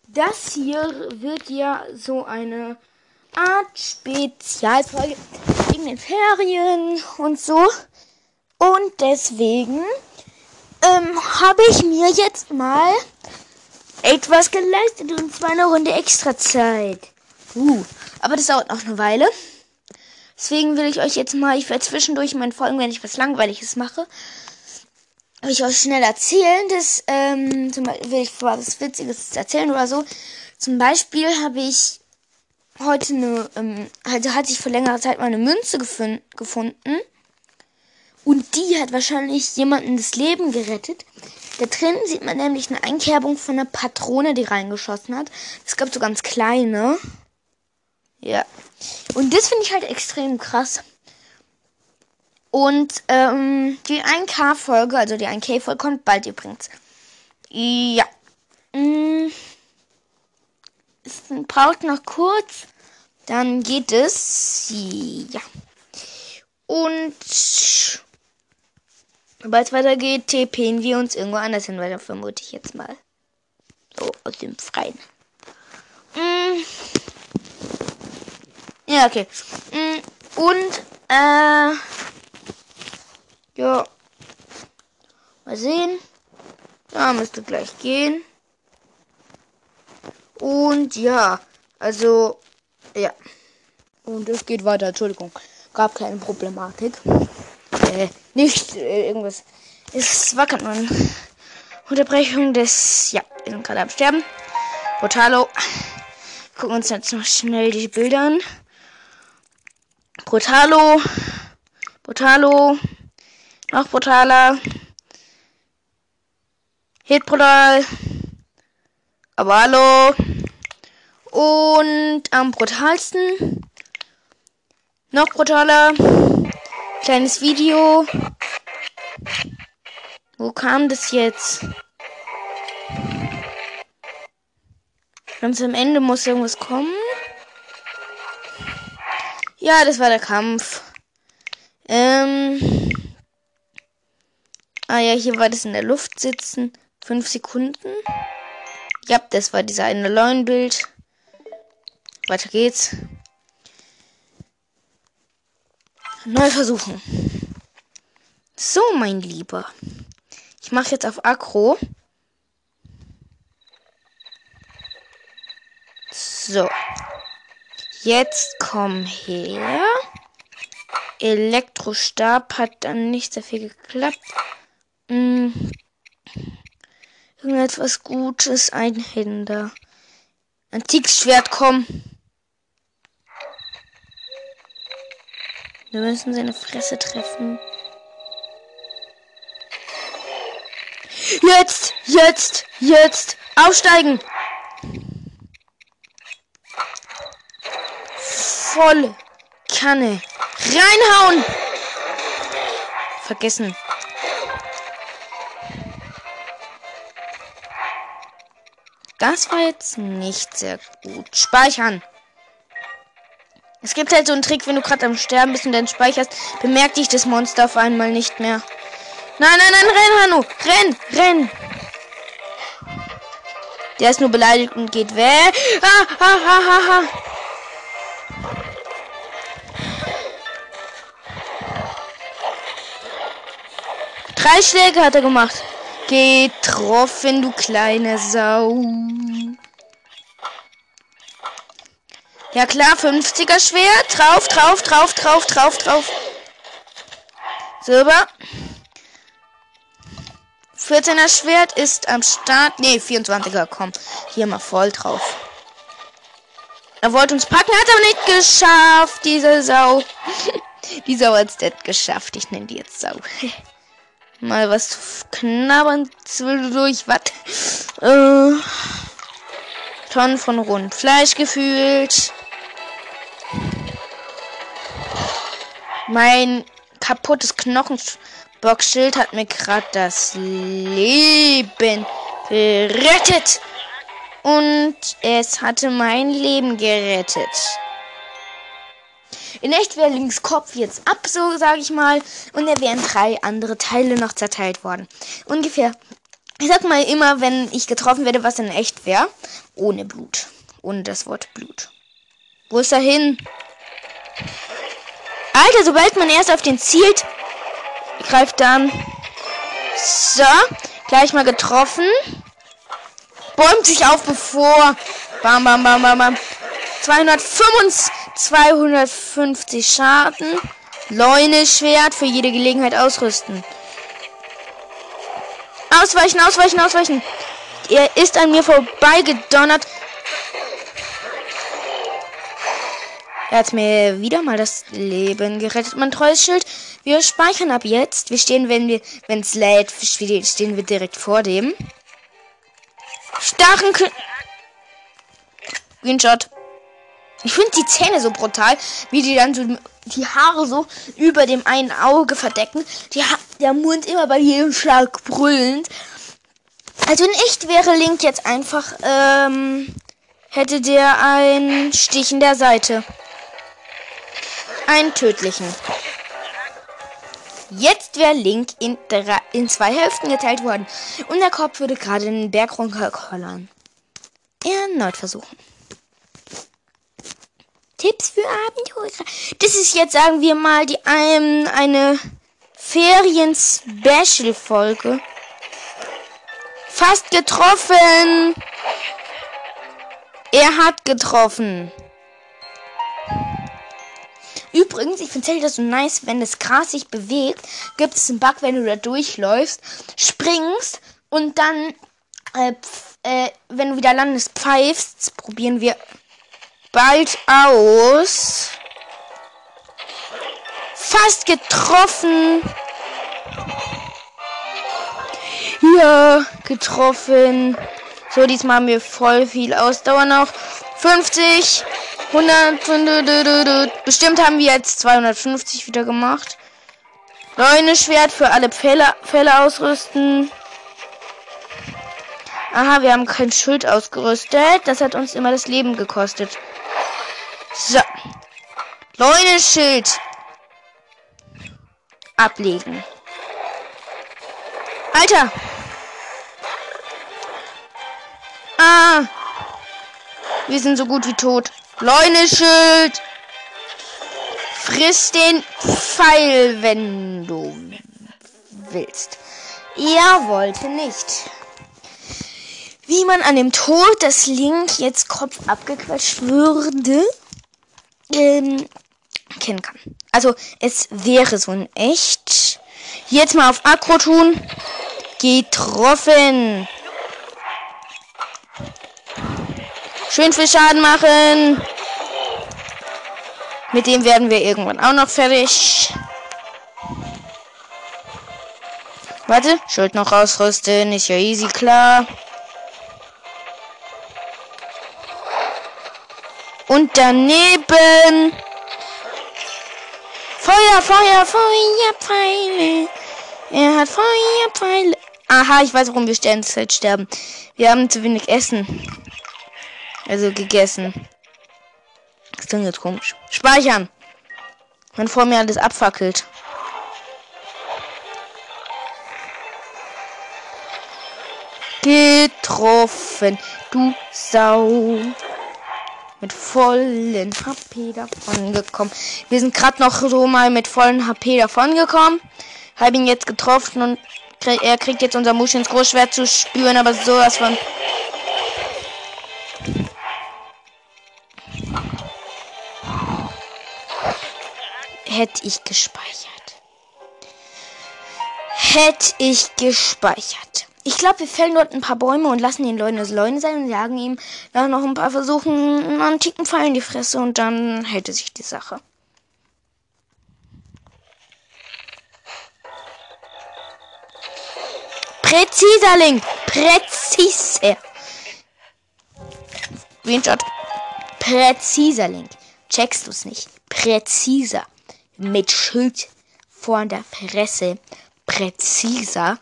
Das hier wird ja so eine Art Spezialfolge wegen den Ferien und so. Und deswegen ähm, habe ich mir jetzt mal etwas geleistet und zwar eine Runde extra Zeit. Uh, aber das dauert noch eine Weile. Deswegen will ich euch jetzt mal, ich werde zwischendurch in meinen Folgen, wenn ich was Langweiliges mache, will ich euch schnell erzählen. Das, ähm, zum Beispiel will ich was Witziges erzählen oder so. Zum Beispiel habe ich heute eine, ähm, also hatte ich vor längerer Zeit mal eine Münze gefunden. Und die hat wahrscheinlich jemanden das Leben gerettet. Da drin sieht man nämlich eine Einkerbung von einer Patrone, die reingeschossen hat. Es gab so ganz kleine. Ja. Und das finde ich halt extrem krass. Und ähm, die 1K-Folge, also die 1K-Folge kommt bald übrigens. Ja. Mm. Es braucht noch kurz. Dann geht es. Ja. Und sobald es weitergeht, TPen wir uns irgendwo anders hin weiter, vermute ich jetzt mal. So, aus dem Freien. Mm. Ja, okay. Mm. Und, äh. Ja. Mal sehen. Ja, müsste gleich gehen. Und ja, also, ja. Und es geht weiter, Entschuldigung. Gab keine Problematik. Äh, nicht äh, irgendwas. Es gerade eine Unterbrechung des. Ja, wir sind gerade am Sterben. Brutalo. Gucken uns jetzt noch schnell die Bilder an. Brutalo. Brutalo. Noch brutaler. Hit brutal. Aber hallo. Und am brutalsten. Noch brutaler. Kleines Video. Wo kam das jetzt? Ganz am Ende muss irgendwas kommen. Ja, das war der Kampf. Ähm. Ah ja, hier war das in der Luft sitzen. Fünf Sekunden. Ja, das war dieser eine Leuenbild. Weiter geht's. Neu versuchen. So, mein Lieber. Ich mache jetzt auf Akro. So. Jetzt komm her. Elektrostab hat dann nicht sehr viel geklappt. Hm. Irgendetwas Gutes einhinder. Antikes Schwert, komm. Wir müssen seine Fresse treffen. Jetzt, jetzt, jetzt. Aufsteigen. Volle Kanne. Reinhauen. Vergessen. Das war jetzt nicht sehr gut. Speichern. Es gibt halt so einen Trick, wenn du gerade am Sterben bist und dann speicherst, bemerkt dich das Monster auf einmal nicht mehr. Nein, nein, nein, renn, Hanno! Renn, renn! Der ist nur beleidigt und geht weg. Ah, ah, ah, ah, ah. Drei Schläge hat er gemacht. Getroffen, du kleine Sau. Ja klar, 50er Schwert. Drauf, drauf, drauf, drauf, drauf, drauf. Silber. 14er Schwert ist am Start. Ne, 24er, komm. Hier mal voll drauf. Er wollte uns packen, hat aber nicht geschafft, diese Sau. *laughs* die Sau hat's nicht geschafft. Ich nenne die jetzt Sau. *laughs* Mal was knabbern zwischendurch. Was? Äh, Tonnen von Rundfleisch gefühlt. Mein kaputtes Knochenboxschild hat mir gerade das Leben gerettet. Und es hatte mein Leben gerettet. In echt wäre links Kopf jetzt ab, so sage ich mal. Und er wären drei andere Teile noch zerteilt worden. Ungefähr. Ich sag mal immer, wenn ich getroffen werde, was in echt wäre. Ohne Blut. Ohne das Wort Blut. Wo ist er hin? Alter, sobald man erst auf den zielt, greift dann. So, gleich mal getroffen. Bäumt sich auf, bevor. Bam, bam, bam, bam, bam. 225, 250 Schaden. Leune Schwert für jede Gelegenheit ausrüsten. Ausweichen, ausweichen, ausweichen. Er ist an mir vorbeigedonnert. Er hat mir wieder mal das Leben gerettet. Mein treues Schild. Wir speichern ab jetzt. Wir stehen, wenn wir, wenn es lädt, stehen wir direkt vor dem. Starren. Screenshot. Ich finde die Zähne so brutal, wie die dann so die Haare so über dem einen Auge verdecken. Die ha der Mund immer bei jedem Schlag brüllend. Also in echt wäre Link jetzt einfach, ähm, hätte der einen Stich in der Seite. Einen tödlichen. Jetzt wäre Link in, in zwei Hälften geteilt worden. Und der Kopf würde gerade den Berg runterkollern. Erneut versuchen. Tipps für Abenteurer. Das ist jetzt, sagen wir mal, die ähm, eine Ferien-Special-Folge. Fast getroffen. Er hat getroffen. Übrigens, ich finde das so nice, wenn das Gras sich bewegt, gibt es einen Bug, wenn du da durchläufst, springst und dann, äh, äh, wenn du wieder landest, pfeifst. Probieren wir bald aus. Fast getroffen. Ja, getroffen. So, diesmal haben wir voll viel Ausdauer noch. 50, 100, bestimmt haben wir jetzt 250 wieder gemacht. Neune Schwert für alle Pfähle, Pfähle ausrüsten. Aha, wir haben kein Schild ausgerüstet. Das hat uns immer das Leben gekostet. So. Leune Schild. Ablegen. Alter. Ah. Wir sind so gut wie tot. Leune-Schild. Friss den Pfeil, wenn du willst. Er wollte nicht. Wie man an dem Tod des Link jetzt Kopf abgequetscht würde, ähm, kennen kann. Also, es wäre so ein echt. Jetzt mal auf Akro tun. Getroffen. Schön viel Schaden machen. Mit dem werden wir irgendwann auch noch fertig. Warte, Schild noch ausrüsten. Ist ja easy, klar. Und daneben. Feuer, Feuer, Feuerpfeile. Er hat Feuerpfeile. Aha, ich weiß, warum wir sterben. Wir haben zu wenig Essen. Also gegessen. Das klingt jetzt komisch. Speichern. Wenn vor mir alles abfackelt. Getroffen, du Sau. Mit vollen HP davon gekommen. Wir sind gerade noch so mal mit vollen HP davon gekommen. Habe ihn jetzt getroffen und er kriegt jetzt unser Muschins Großschwert zu spüren, aber sowas von hätte ich gespeichert. Hätte ich gespeichert. Ich glaube, wir fällen dort ein paar Bäume und lassen den Leuten das Leune sein und jagen ihm dann noch ein paar Versuchen einen antiken Pfeil in die Fresse und dann hätte sich die Sache. Präziser Link. Präziser. Screenshot. Präziser Link. Checkst du es nicht? Präziser mit Schild vor der Presse präziser,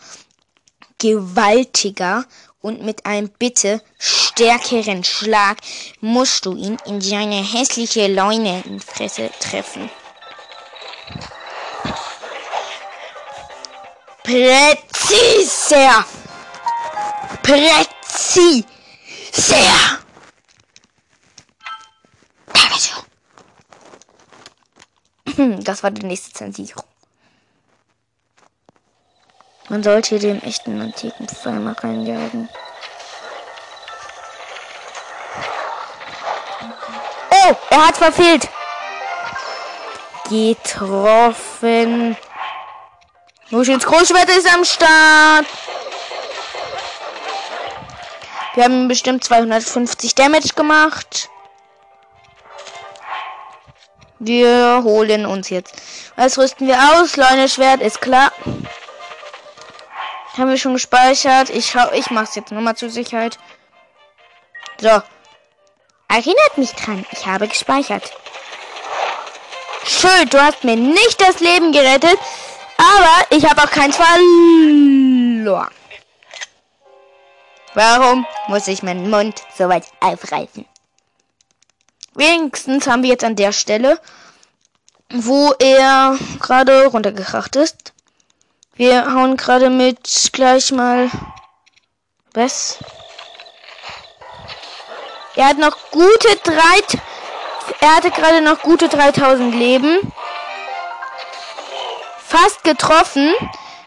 gewaltiger und mit einem bitte stärkeren Schlag musst du ihn in seine hässliche Leunenfresse treffen. Präziser! Präziser! Das war die nächste Zensierung. Man sollte dem echten antiken Pfeil mal reinjagen. Oh, er hat verfehlt. Getroffen. Muschels Großschwert ist am Start. Wir haben bestimmt 250 Damage gemacht. Wir holen uns jetzt. Was rüsten wir aus? Leuneschwert ist klar. Haben wir schon gespeichert. Ich schau, ich mach's jetzt nochmal zur Sicherheit. So. erinnert mich dran. Ich habe gespeichert. Schuld, du hast mir nicht das Leben gerettet, aber ich habe auch keins verloren. Warum muss ich meinen Mund so weit aufreißen? Wenigstens haben wir jetzt an der Stelle, wo er gerade runtergekracht ist. Wir hauen gerade mit gleich mal was? Er hat noch gute drei. Er hatte gerade noch gute 3000 Leben. Fast getroffen.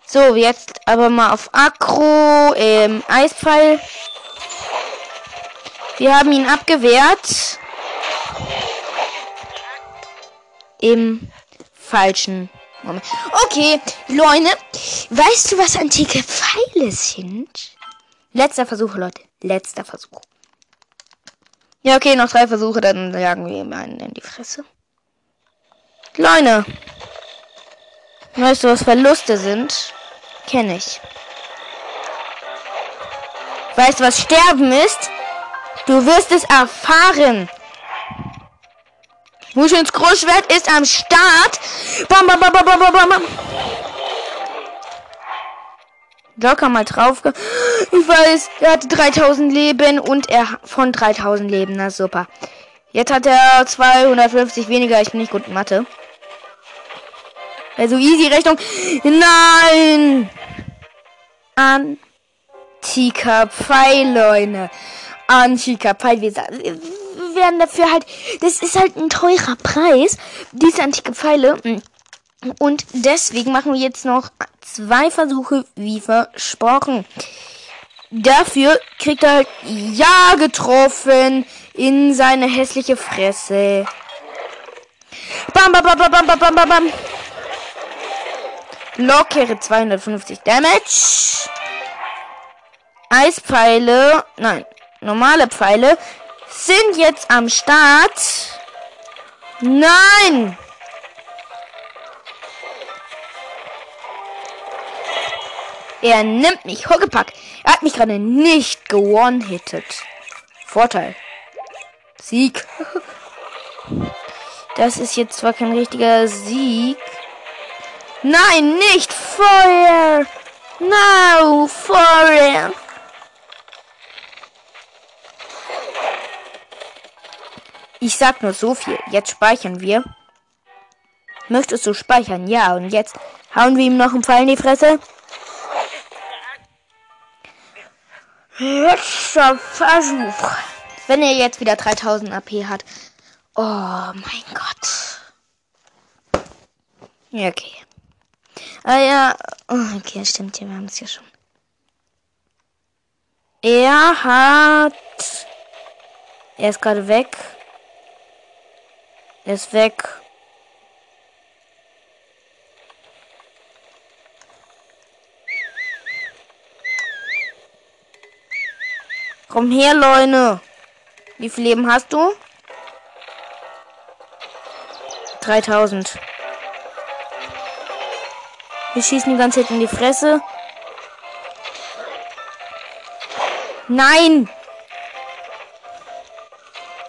So, jetzt aber mal auf Akro, ähm, Eispfeil. Wir haben ihn abgewehrt. Im falschen Moment. Okay, Leute, weißt du, was antike Pfeile sind? Letzter Versuch, Leute. Letzter Versuch. Ja, okay, noch drei Versuche, dann jagen wir ihm einen in die Fresse. Leute. Weißt du, was Verluste sind? Kenne ich. Weißt du, was Sterben ist? Du wirst es erfahren. Muschels Großschwert ist am Start. Bam, bam, bam, bam, bam, bam, bam. Locker mal drauf. Ich weiß, er hatte 3000 Leben und er von 3000 Leben. Na super. Jetzt hat er 250 weniger. Ich bin nicht gut in Mathe. Also easy Rechnung. Nein! Antiker Pfeil, Leute. Antiker Pfeil. Wir werden dafür halt. Das ist halt ein teurer Preis. Diese antike Pfeile. Und deswegen machen wir jetzt noch zwei Versuche wie versprochen. Dafür kriegt er halt ja getroffen in seine hässliche Fresse. Bam, bam, bam, bam, bam, bam, bam, bam. Lockere 250 Damage. Eispfeile, nein, normale Pfeile sind jetzt am Start. Nein! Er nimmt mich. Huckepack. Er hat mich gerade nicht gewone-hittet. Vorteil. Sieg. *laughs* Das ist jetzt zwar kein richtiger Sieg. Nein, nicht Feuer. No, Feuer. Ich sag nur so viel. Jetzt speichern wir. Möchtest du speichern? Ja, und jetzt hauen wir ihm noch einen Pfeil in die Fresse. Letzter Versuch. Wenn er jetzt wieder 3000 AP hat. Oh mein Gott. Okay. Ah ja. Oh, okay, stimmt. Ja, wir haben es ja schon. Er hat. Er ist gerade weg. Er ist weg. Komm her, Leute. Wie viel Leben hast du? 3000. Wir schießen die ganze Zeit in die Fresse. Nein!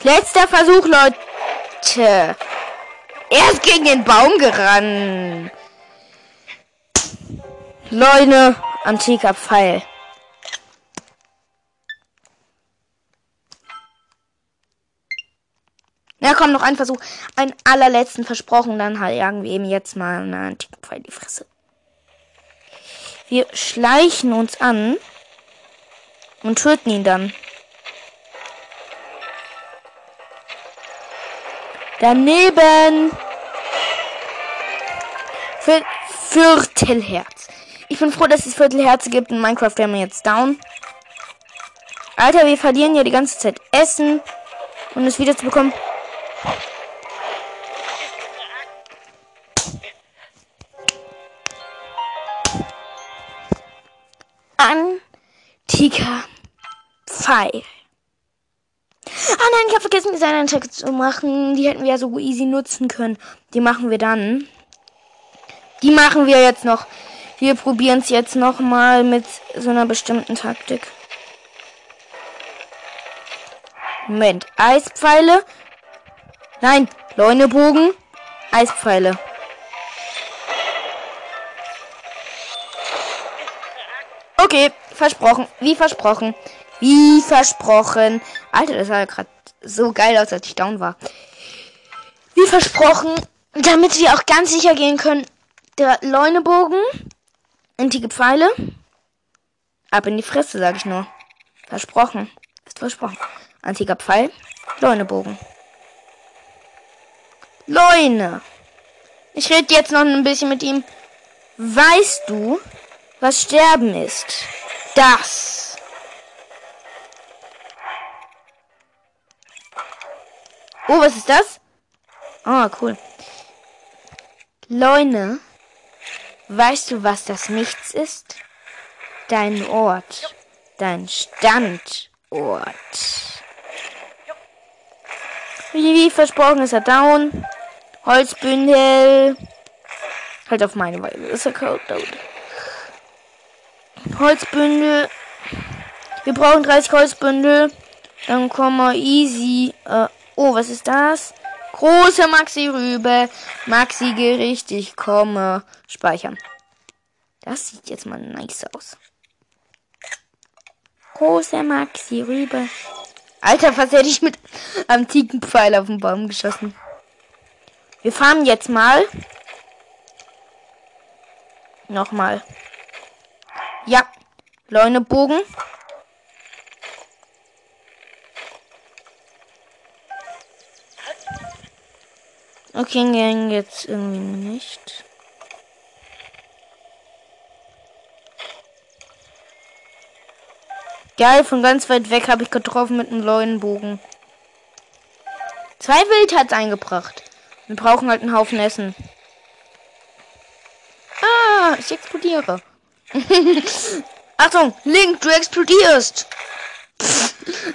Letzter Versuch, Leute. Er ist gegen den Baum gerannt. Leute, antiker Pfeil. Na komm, noch ein Versuch. Ein allerletzten versprochen. Dann halt irgendwie eben jetzt mal eine antike Pfeil die Fresse. Wir schleichen uns an und töten ihn dann. Daneben. Vier Viertelherz. Ich bin froh, dass es Viertelherze gibt in Minecraft. Wir haben jetzt down. Alter, wir verlieren ja die ganze Zeit Essen. Und es wieder zu bekommen. Antiker Pfeil. Ah nein, ich habe vergessen, Design-Attacke zu machen. Die hätten wir ja so easy nutzen können. Die machen wir dann. Die machen wir jetzt noch. Wir probieren es jetzt noch mal mit so einer bestimmten Taktik. Moment. Eispfeile. Nein, Leunebogen. Eispfeile. Okay, versprochen. Wie versprochen. Wie versprochen. Alter, das sah ja gerade so geil aus, als ich down war. Wie versprochen, damit wir auch ganz sicher gehen können, der Leunebogen, antike Pfeile, ab in die Fresse, sag ich nur. Versprochen. Ist versprochen. Antiker Pfeil, Leunebogen. Leune. Ich rede jetzt noch ein bisschen mit ihm. Weißt du, was Sterben ist? Das. Oh, was ist das? Oh, cool. Leune, weißt du, was das Nichts ist? Dein Ort, dein Standort. Wie versprochen ist er down. Holzbündel. Halt auf meine Weise. Ist er down. Holzbündel. Wir brauchen 30 Holzbündel. Dann kommen wir easy. Äh, oh, was ist das? Große Maxi-Rübe. Maxi-Gericht. Ich komme. Speichern. Das sieht jetzt mal nice aus. Große Maxi-Rübe. Alter, was hätte ich mit antiken Pfeil auf den Baum geschossen? Wir fahren jetzt mal. Nochmal. Ja. Leunebogen. Okay, gehen jetzt irgendwie nicht. Geil, von ganz weit weg habe ich getroffen mit einem Leunenbogen. Zwei Wild hat's eingebracht. Wir brauchen halt einen Haufen Essen. Ah, ich explodiere. *laughs* Achtung, Link, du explodierst.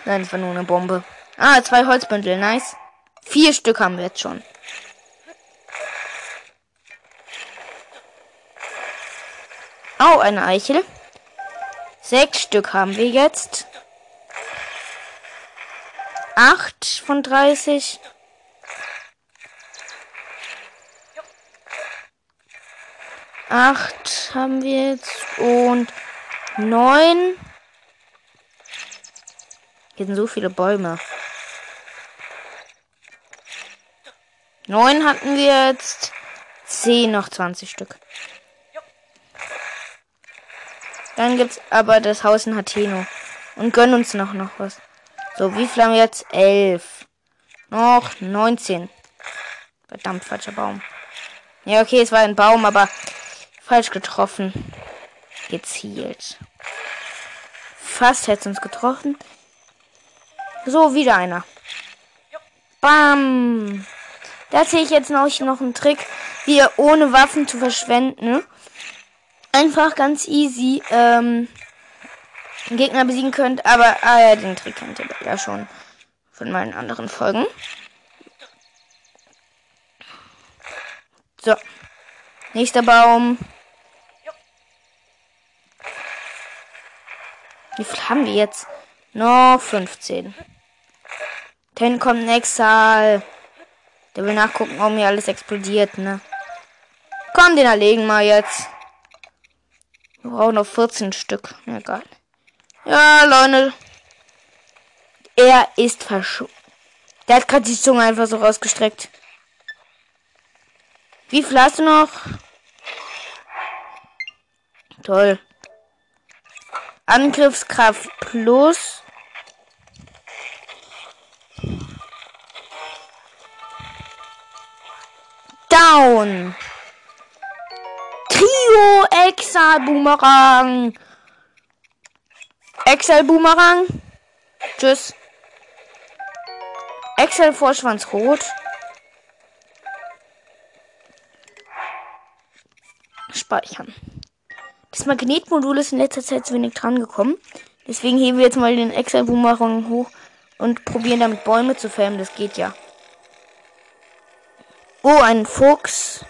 Nein, das war nur eine Bombe. Ah, zwei Holzbündel, nice. Vier Stück haben wir jetzt schon. Oh, eine Eichel. Sechs Stück haben wir jetzt. Acht von 30. Acht haben wir jetzt und neun. Hier sind so viele Bäume. Neun hatten wir jetzt. Zehn noch 20 Stück. Dann gibt's aber das Haus in Hateno. Und gönnen uns noch, noch was. So, wie viel haben wir jetzt? Elf. Noch 19. Verdammt, falscher Baum. Ja, okay, es war ein Baum, aber falsch getroffen. Gezielt. Fast hätte uns getroffen. So, wieder einer. Bam. Da sehe ich jetzt noch, noch einen Trick, wie ohne Waffen zu verschwenden einfach ganz easy ähm, Gegner besiegen könnt. Aber, ah ja, den Trick kennt ihr ja schon von meinen anderen Folgen. So. Nächster Baum. Wie viel haben wir jetzt? Noch 15. Dann kommt ein Exal. Der will nachgucken, ob mir alles explodiert, ne? Komm, den erlegen mal jetzt. Wir brauchen noch 14 Stück. Egal. Ja, Leute. Er ist verschwunden. Der hat gerade die Zunge einfach so rausgestreckt. Wie viel hast du noch? Toll. Angriffskraft plus. Down. Trio Exal Boomerang. Exal Boomerang. Tschüss. Exal Vorschwanz rot. Speichern. Das Magnetmodul ist in letzter Zeit zu wenig dran gekommen. Deswegen heben wir jetzt mal den Excel Boomerang hoch und probieren damit Bäume zu fällen. Das geht ja. Oh, ein Fuchs.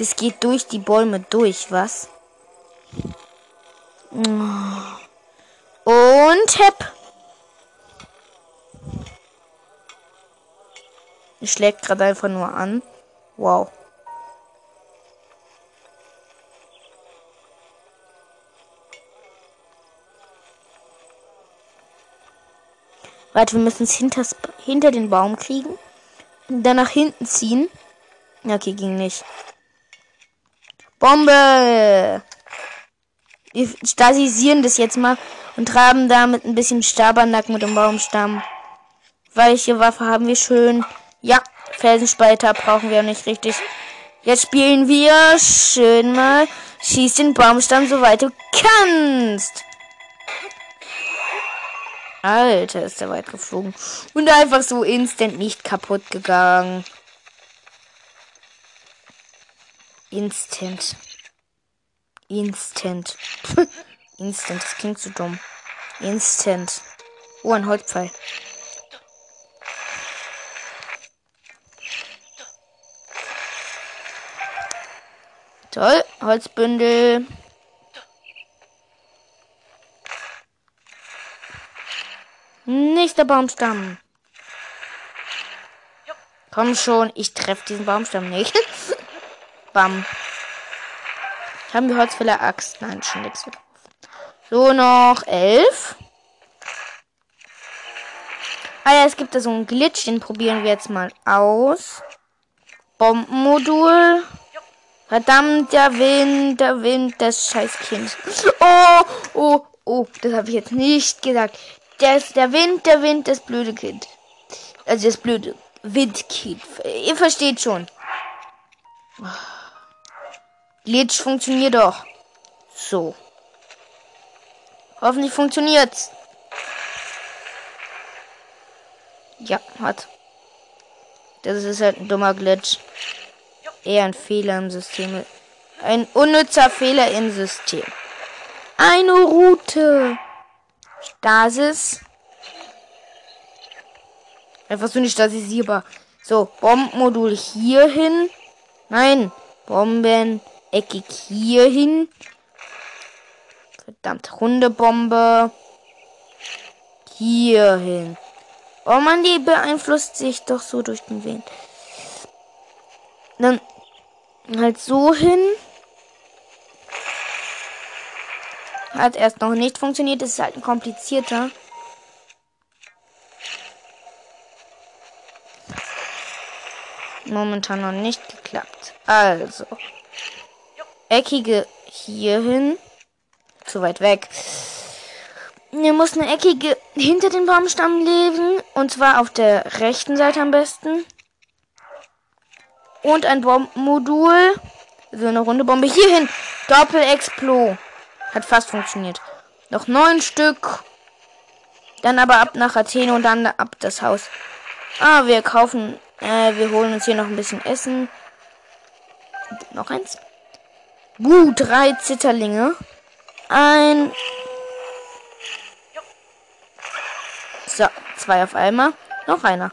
Das geht durch die Bäume durch, was? Und Hepp. Ich schlägt gerade einfach nur an. Wow. Warte, wir müssen es hinter den Baum kriegen. Dann nach hinten ziehen. Okay, ging nicht. Bombe! Wir stasisieren das jetzt mal und traben damit ein bisschen Stabernack mit dem Baumstamm. Weiche Waffe haben wir schön. Ja, Felsenspalter brauchen wir nicht richtig. Jetzt spielen wir schön mal. Schieß den Baumstamm so weit du kannst. Alter, ist der weit geflogen. Und einfach so instant nicht kaputt gegangen. Instant. Instant. *laughs* Instant, das klingt so dumm. Instant. Oh, ein Holzpfeil. Toll, Holzbündel. Nächster Baumstamm. Komm schon, ich treffe diesen Baumstamm nicht. *laughs* Bam. Haben wir Holzfäller Axt? Nein, schon nichts. So, noch elf. Ah ja, es gibt da so einen Glitch, den probieren wir jetzt mal aus. Bombenmodul. Verdammt, der Wind, der Wind, das Scheißkind. Oh, oh, oh, das habe ich jetzt nicht gesagt. Der ist der Wind, der Wind, das blöde Kind. Also das blöde Windkind. Ihr versteht schon. Glitch funktioniert doch. So. Hoffentlich funktioniert's. Ja, hat. Das ist halt ein dummer Glitch. Eher ein Fehler im System. Ein unnützer Fehler im System. Eine Route. Stasis. Einfach so nicht stasisierbar. So, Bombenmodul hier hin. Nein, Bomben eckig hier hin. Verdammt, runde Bombe. Hier hin. Oh man, die beeinflusst sich doch so durch den Wind. Dann halt so hin. Hat erst noch nicht funktioniert. Ist halt ein komplizierter. Momentan noch nicht geklappt. Also. Eckige hier hin. Zu weit weg. Ihr muss eine eckige hinter dem Baumstamm leben. Und zwar auf der rechten Seite am besten. Und ein Bombenmodul. So eine runde Bombe. Hierhin. Doppel-Explo. Hat fast funktioniert. Noch neun Stück. Dann aber ab nach Athen und dann ab das Haus. Ah, wir kaufen, äh, wir holen uns hier noch ein bisschen Essen. Noch eins. Gut, drei Zitterlinge. Ein. So, zwei auf einmal. Noch einer.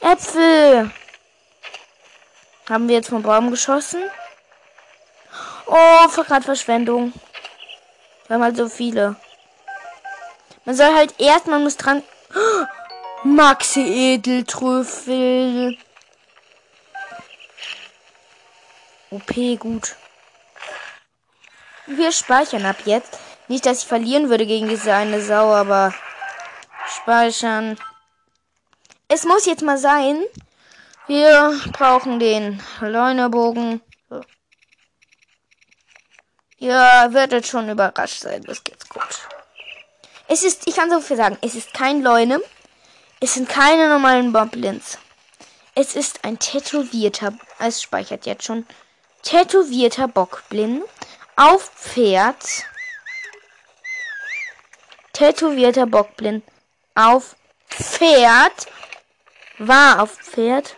Äpfel. Haben wir jetzt vom Baum geschossen? Oh, Verschwendung. Wir haben halt so viele. Man soll halt erst, man muss dran. *gasps* Maxi Edeltrüffel. OP gut. Wir speichern ab jetzt. Nicht, dass ich verlieren würde gegen diese eine Sau, aber speichern. Es muss jetzt mal sein. Wir brauchen den Leunerbogen. Ihr werdet schon überrascht sein. Das geht's gut. Es ist, ich kann so viel sagen, es ist kein Leune. Es sind keine normalen Boblins. Es ist ein tätowierter, es speichert jetzt schon, tätowierter Bockblin auf Pferd. Tätowierter Bockblin auf Pferd. War auf Pferd.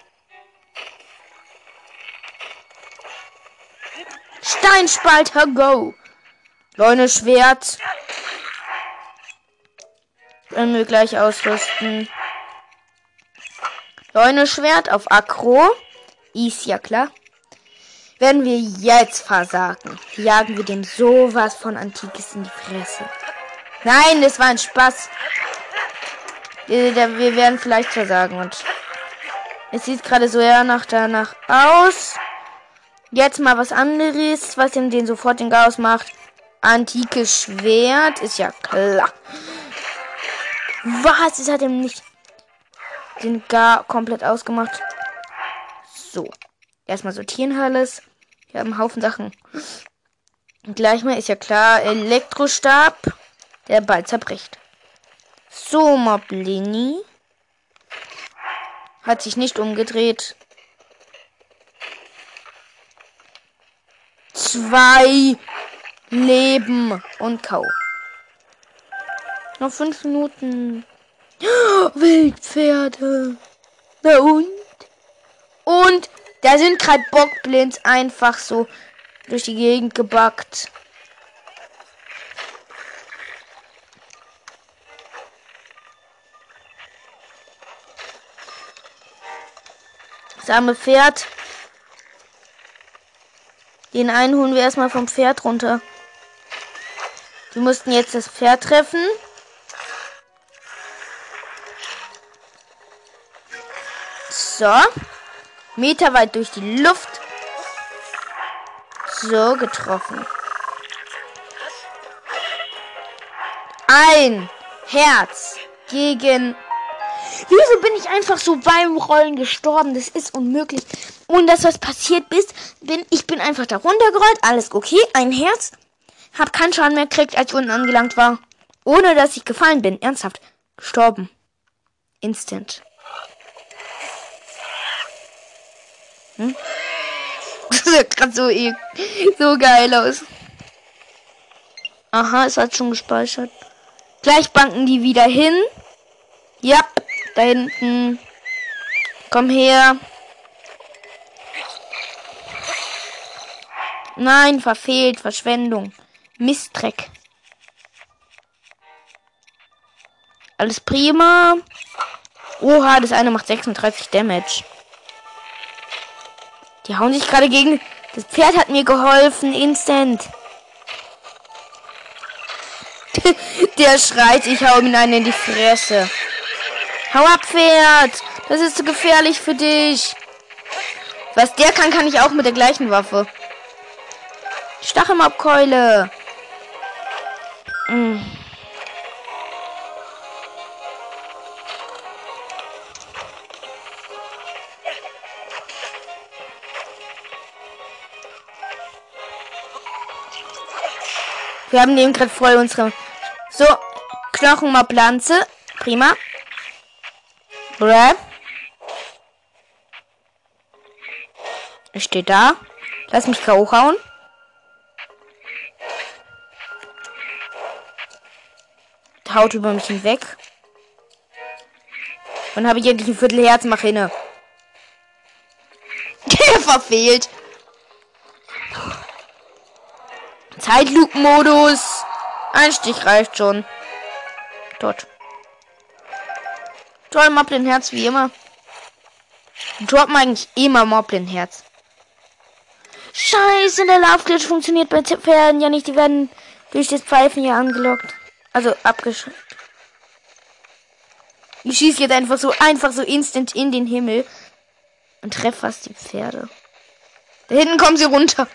Steinspalter Go. Leune Schwert. Können wir gleich ausrüsten. Leune Schwert auf Akro. Ist ja klar. Werden wir jetzt versagen, jagen wir dem sowas von Antikes in die Fresse. Nein, das war ein Spaß. Wir, wir werden vielleicht versagen und es sieht gerade so eher nach danach aus. Jetzt mal was anderes, was ihm den sofort den Chaos macht. Antikes Schwert, ist ja klar. Was? Es hat ihm nicht den gar komplett ausgemacht. So. Erstmal sortieren alles. Wir haben einen Haufen Sachen. Und gleich mal ist ja klar, Elektrostab, der bald zerbricht. So, Moblini. Hat sich nicht umgedreht. Zwei Leben und Kau. Noch fünf Minuten. *gasps* Wildpferde. Na und? Und da sind gerade Bockblins einfach so durch die Gegend gebackt. Same Pferd. Den einen holen wir erstmal vom Pferd runter. Wir mussten jetzt das Pferd treffen. So. Meter weit durch die Luft. So, getroffen. Ein Herz gegen. Wieso bin ich einfach so beim Rollen gestorben? Das ist unmöglich. Und das, was passiert ist, bin ich bin einfach da runtergerollt. Alles okay. Ein Herz. Hab keinen Schaden mehr gekriegt, als ich unten angelangt war. Ohne dass ich gefallen bin. Ernsthaft. Gestorben. Instant. Hm? *laughs* Das sieht gerade so, e so geil aus. Aha, es hat schon gespeichert. Gleich banken die wieder hin. Ja, da hinten. Komm her. Nein, verfehlt. Verschwendung. Mistreck. Alles prima. Oha, das eine macht 36 Damage. Die hauen sich gerade gegen. Das Pferd hat mir geholfen. Instant. *laughs* Der schreit, ich hau ihm einen in die Fresse. Hau ab, Pferd. Das ist zu gefährlich für dich. Was der kann, kann ich auch mit der gleichen Waffe. Stachelmobkeule. Mm. Wir haben eben gerade voll unsere. So, Knochenmobpflanze. Prima. Bräh. Ich stehe da. Lass mich K.O. hauen. Haut über mich hinweg. Und habe ich endlich ein Viertelherz, mach hinne. Der *laughs* verfehlt. Zeitlupenmodus. Ein Stich reicht schon. Tot. Toll, Moblin Herz wie immer. Droppen eigentlich immer Moblin Herz. Scheiße, der Love Glitch funktioniert bei Pferden ja nicht. Die werden durch das Pfeifen hier angelockt. Also abgeschreckt. Ich schieße jetzt einfach so, einfach so instant in den Himmel. Und treffe fast die Pferde. Da hinten kommen sie runter.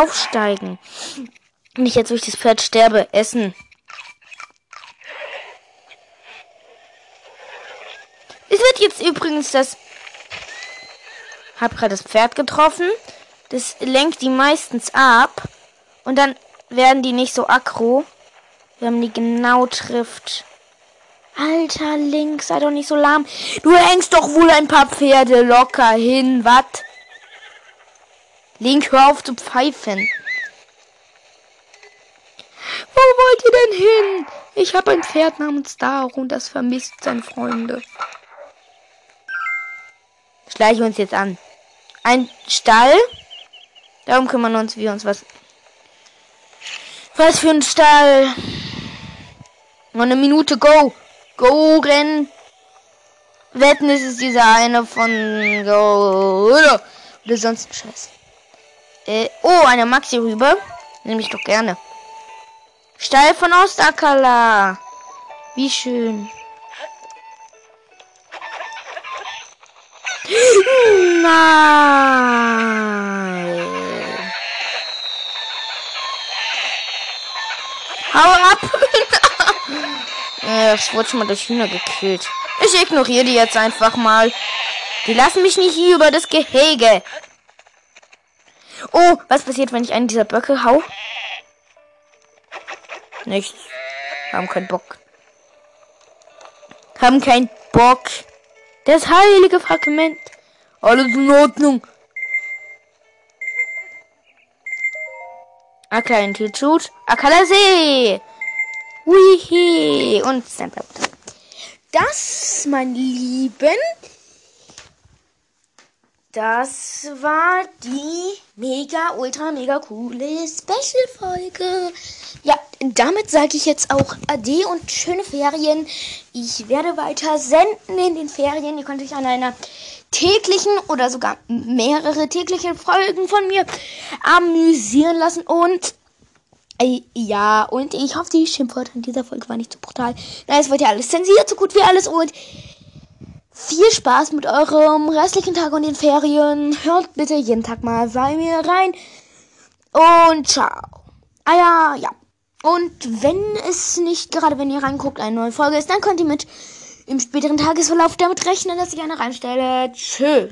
Ich aufsteigen. Ich jetzt durch das Pferd sterbe, essen. Es wird jetzt übrigens das. Hab gerade das Pferd getroffen. Das lenkt die meistens ab. Und dann werden die nicht so aggro. Wenn man die genau trifft. Alter Link, sei doch nicht so lahm. Du hängst doch wohl ein paar Pferde locker hin, wat? Link, hör auf zu pfeifen. Wo wollt ihr denn hin? Ich habe ein Pferd namens Daro und das vermisst seine Freunde. Schleichen uns jetzt an. Ein Stall. Darum kümmern uns wir uns was. Was für ein Stall. Noch eine Minute, go! Go, rennen! Wetten, es ist dieser eine von oder sonst ein Scheiß. Äh, oh, eine Maxi rüber. Nehme ich doch gerne. Steil von Ostakala. Wie schön. *laughs* Nein. Hau ab. *laughs* das wurde schon mal durch Hühner gekillt. Ich ignoriere die jetzt einfach mal. Die lassen mich nicht hier über das Gehege. Oh, was passiert, wenn ich einen dieser Böcke hau? Nichts. Haben keinen Bock. Haben keinen Bock. Das heilige Fragment. Alles in Ordnung. Akla Institut. Akalasee. Wihi. Und Stand-up. Das, mein Lieben, das war die mega, ultra, mega coole Special-Folge. Ja, damit sage ich jetzt auch Ade und schöne Ferien. Ich werde weiter senden in den Ferien. Ihr könnt euch an einer täglichen oder sogar mehrere tägliche Folgen von mir amüsieren lassen. Und äh, ja, und ich hoffe, die Schimpfwörter in dieser Folge waren nicht zu so brutal. Nein, es wird ja alles zensiert, so gut wie alles. Und viel Spaß mit eurem restlichen Tag und den Ferien. Hört bitte jeden Tag mal bei mir rein. Und ciao. Ah ja, ja. Und wenn es nicht gerade, wenn ihr reinguckt, eine neue Folge ist, dann könnt ihr mit im späteren Tagesverlauf damit rechnen, dass ich eine reinstelle. Tschüss.